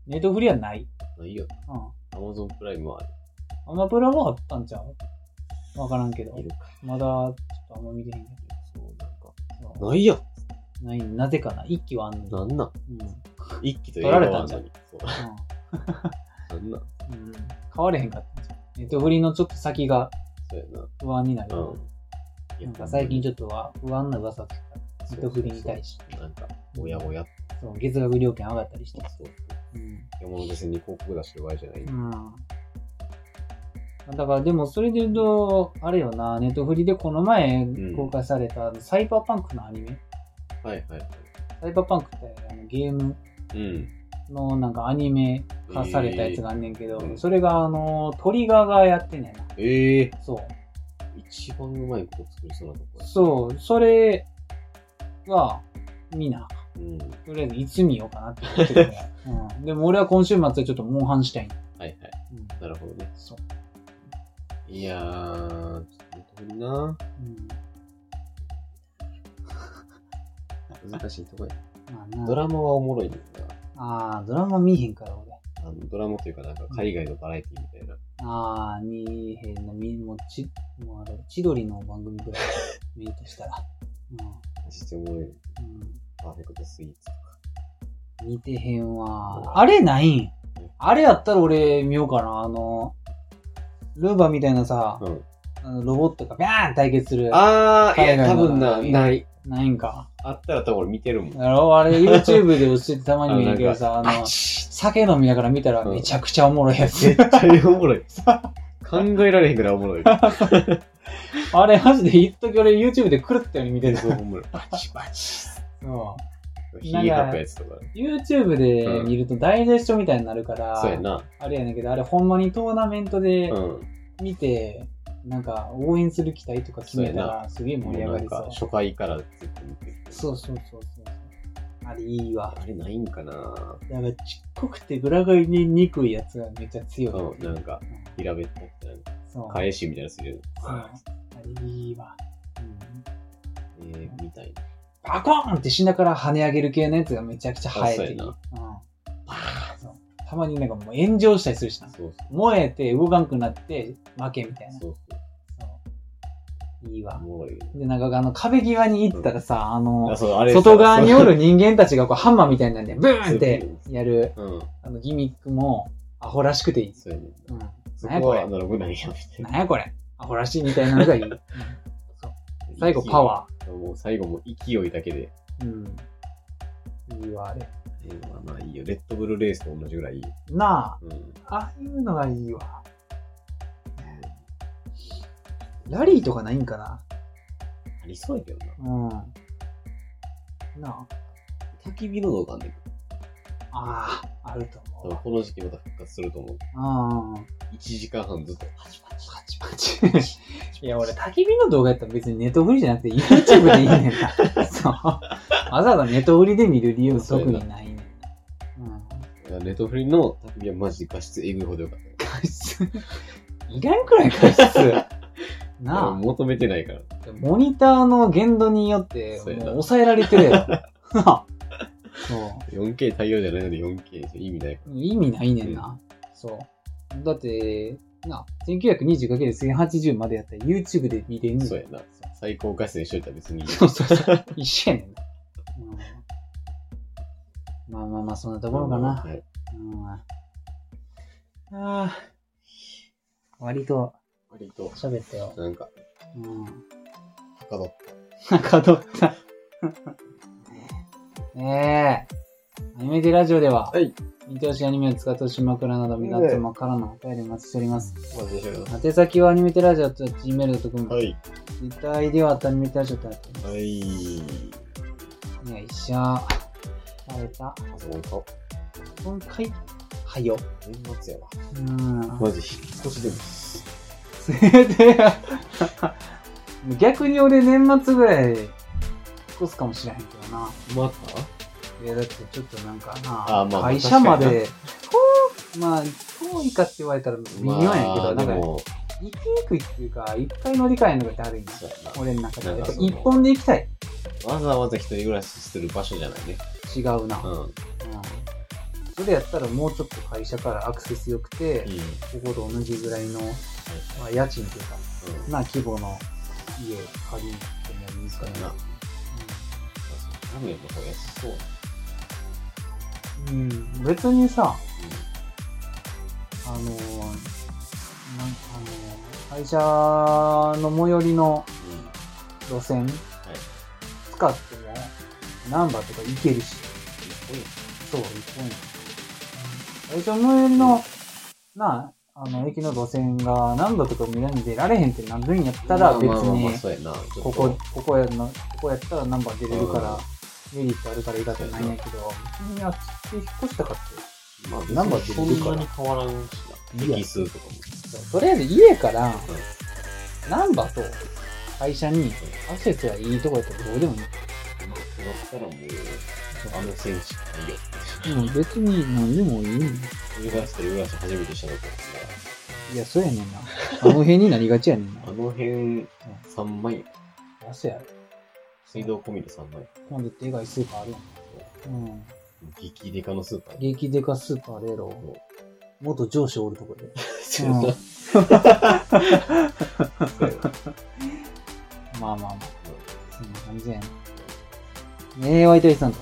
ネットフリはない。ないよ。うん。アマゾンプライムはあアマプラはあったんちゃう？わからんけどる。い。るか。まだ、ちょっとあんま見てへんけそう、なんか、ど。ないやん。ないなぜかな？一期はあんのに。なんなん？うん。一気と取られたんじゃんうなんなんうん。うん。変われへんかったんじゃん。ネットフリのちょっと先が。不安になる。なんか最近ちょっっとは不安な噂を聞いた。ネットフリに対して。なんか、おやおやそう、月額料金上がったりして。そう。うん。山手線に広告出してる場合じゃない。うん。だからでもそれで言うと、あれよな、ネットフリでこの前ん公開されたサイバーパンクのアニメ。はいはいはい。サイバーパンクってあのゲームうん。のなんかアニメ化されたやつがあんねんけど、えーうんそれがあの、トリガーがやってんねんな。ええそう。一番うまいこと作りそうなとこや。そう、それは、みんな、うん。はとりあえずいつ見ようかなって言ってるね。[LAUGHS] うん。でも俺は今週末はちょっとモンハンしたいんだ。いはい。うん。なるほどね。そう。いやー、ちょっと本当になうん。[LAUGHS] 難しいとこや。ドラマはおもろいねんな。ああ、ドラマ見えへんから俺。あのドラマというかなんか海外のバラエティみたいな。ああ、見えへんの、み、もうち、もうあれ、千鳥の番組ぐらい見るとしたら。マジでおもろい。うん。うん。パーフェクトスイーツとか。見てへんわ。あれないんあれやったら俺見ようかな。あの、ルーバーみたいなさ、うん。あのロボットがビャーン対決する。あー、いや、多分な、ない。ないんか。あったら多分俺見てるもん。やろ？あれ [LAUGHS] YouTube で教えてたまに見るけどさ、ああの、酒飲みながら見たらめちゃくちゃおもろいやつ。絶対おもろい。考えられへんぐらいおもろい。[LAUGHS] あれマジで一時俺 YouTube で狂ったように見てる。そうおもろい。バチバチ。そう。火吐くやつとか。YouTube で見るとダイジェストみたいになるから、そうやな。あれやねんけど、あれほんまにトーナメントでうん。なんか応援する期待とか決めたらすげえ盛り上がりそう。初回からずっと見てる。そうそうそうそう。あれいいわ。あれないんかななんかちっこくて裏返りにくいやつがめっちゃ強い。うん、なんか、うん平べったくて、そう。返しみたいなのする。そう。あれいいわ。うんえー、みたいな。バコーンってしながら跳ね上げる系のやつがめちゃくちゃ生えていい。あうんそうそうたまになんかもう炎上したりするしな。そうそ燃えて動かんくなって負けみたいな。う。そうそう。いいわ。で、なんかあの壁際に行ったらさ、あの外側におる。る人間たちがこうハンマーみたいなんで、ブーンってやる、うん。あのギミックもアホらしくていい。そうやね。うん。そなんやこれ？アナログなんや、みたいな。なんやこれ？アホらしいみたいなのがいい。[LAUGHS] うん最後パワー。もう最後もう勢いだけで。ー。うん。いいわ、あれ。えーまあまあいいよ。レッドブルレースと同じぐらいいいよ。なうん。あ、ああいうのがいいわ。ラリーとかないんかな？ありそうやけどな。うん。なあ。焚き火の動画あんねん。ああ、あると多思うこの時期また復活すると思う。うん。1時間半ずっとパチパチ。パチパチ。いや、俺、焚き火の動画やったら別にネットフリじゃなくて YouTube でいいねんな。そう。わざわざネットフリで見る理由特にないネットフリの焚き火はマジで画質えぐいほどよかった。画質。いらんくらい画質。[LAUGHS] なあ。求めてないから。モニターの限度によって、もうそうやな抑えられてるやろ。[LAUGHS] なあそ 4K 対応じゃないので 4K にして意味ないかう。意味ないねんな。そう。だって、な、1920×1080 までやったら YouTube で見れんら。ねんそうやな。最高画質にしといたら別にいい。そうそうそう。一緒やねんな。うん、まあまあまあ、そんなところかな。はい。うん、ああ。割と割と、喋ったよ。なんか、うん。はかどっはかどった。[LAUGHS] ねえ。アニメテラジオでは、はい。見通しアニメを使った島倉など皆様からのお便りお待ちしております。た。マジでしょ宛先はアニメテラジオと gmail.com。はい。ツイッター ID はアニメテラジオとなっています。はい。よいしょ。慣れた。あそこに顔。今回、はよ。年末やわ。うん。マジ、引っ越しでも。それで、逆に俺年末ぐらい、引っ越すかもしれへんけどな。また？いや、だってちょっとなんかな、あまあ会社ま確で、遠まあ、遠いかって言われたら微妙やけど、まあなんか、行きにくいっていうか、いっぱい乗り換えるのがだるいんだそうやな俺の中で。一本で行きたい。わざわざ一人暮らしする場所じゃないね。違うな。うん。それやったらもうちょっと会社からアクセス良くて、ここと同じぐらいの、まあ、家賃というか、うん。な規模の家借りてもいいかな。な多分やっぱそう安そうな。うん、別にさ、あのー、なんかあのー、会社の最寄りの。路線はい。使っても、ナンバーとか行けるし、一そう、一本や。最寄りの、なあ、あの、駅の路線が何度とか見らんでられへんってなんるんやったら別に、ここ、ここやな、ここやったらナンバー出れるかうんら、メリットあるからいいかってないんやけど、別にあっち引っ越したかって。まあ、ナンバー出それるからんなに変わらんしな。数とかも。とりあえず家から、うん。ナンバーと会社にアクセスがいいとこやったらどうでもいい。だったらもう、あの選手ないよ。でも別に何でもいいんだ湯河原と湯河原初めてしたとこいや、そうやねんな。あの辺になりがちやねんな。あの辺、3万円。安やろ。水道込みで3万円。ほんで、でかいスーパーあるやん。うん。激デカのスーパー。激デカスーパーレロ。も元上司おるとこで。そうや [LAUGHS] まあまあまあ。そんな感じやね。名え、お相手さんと。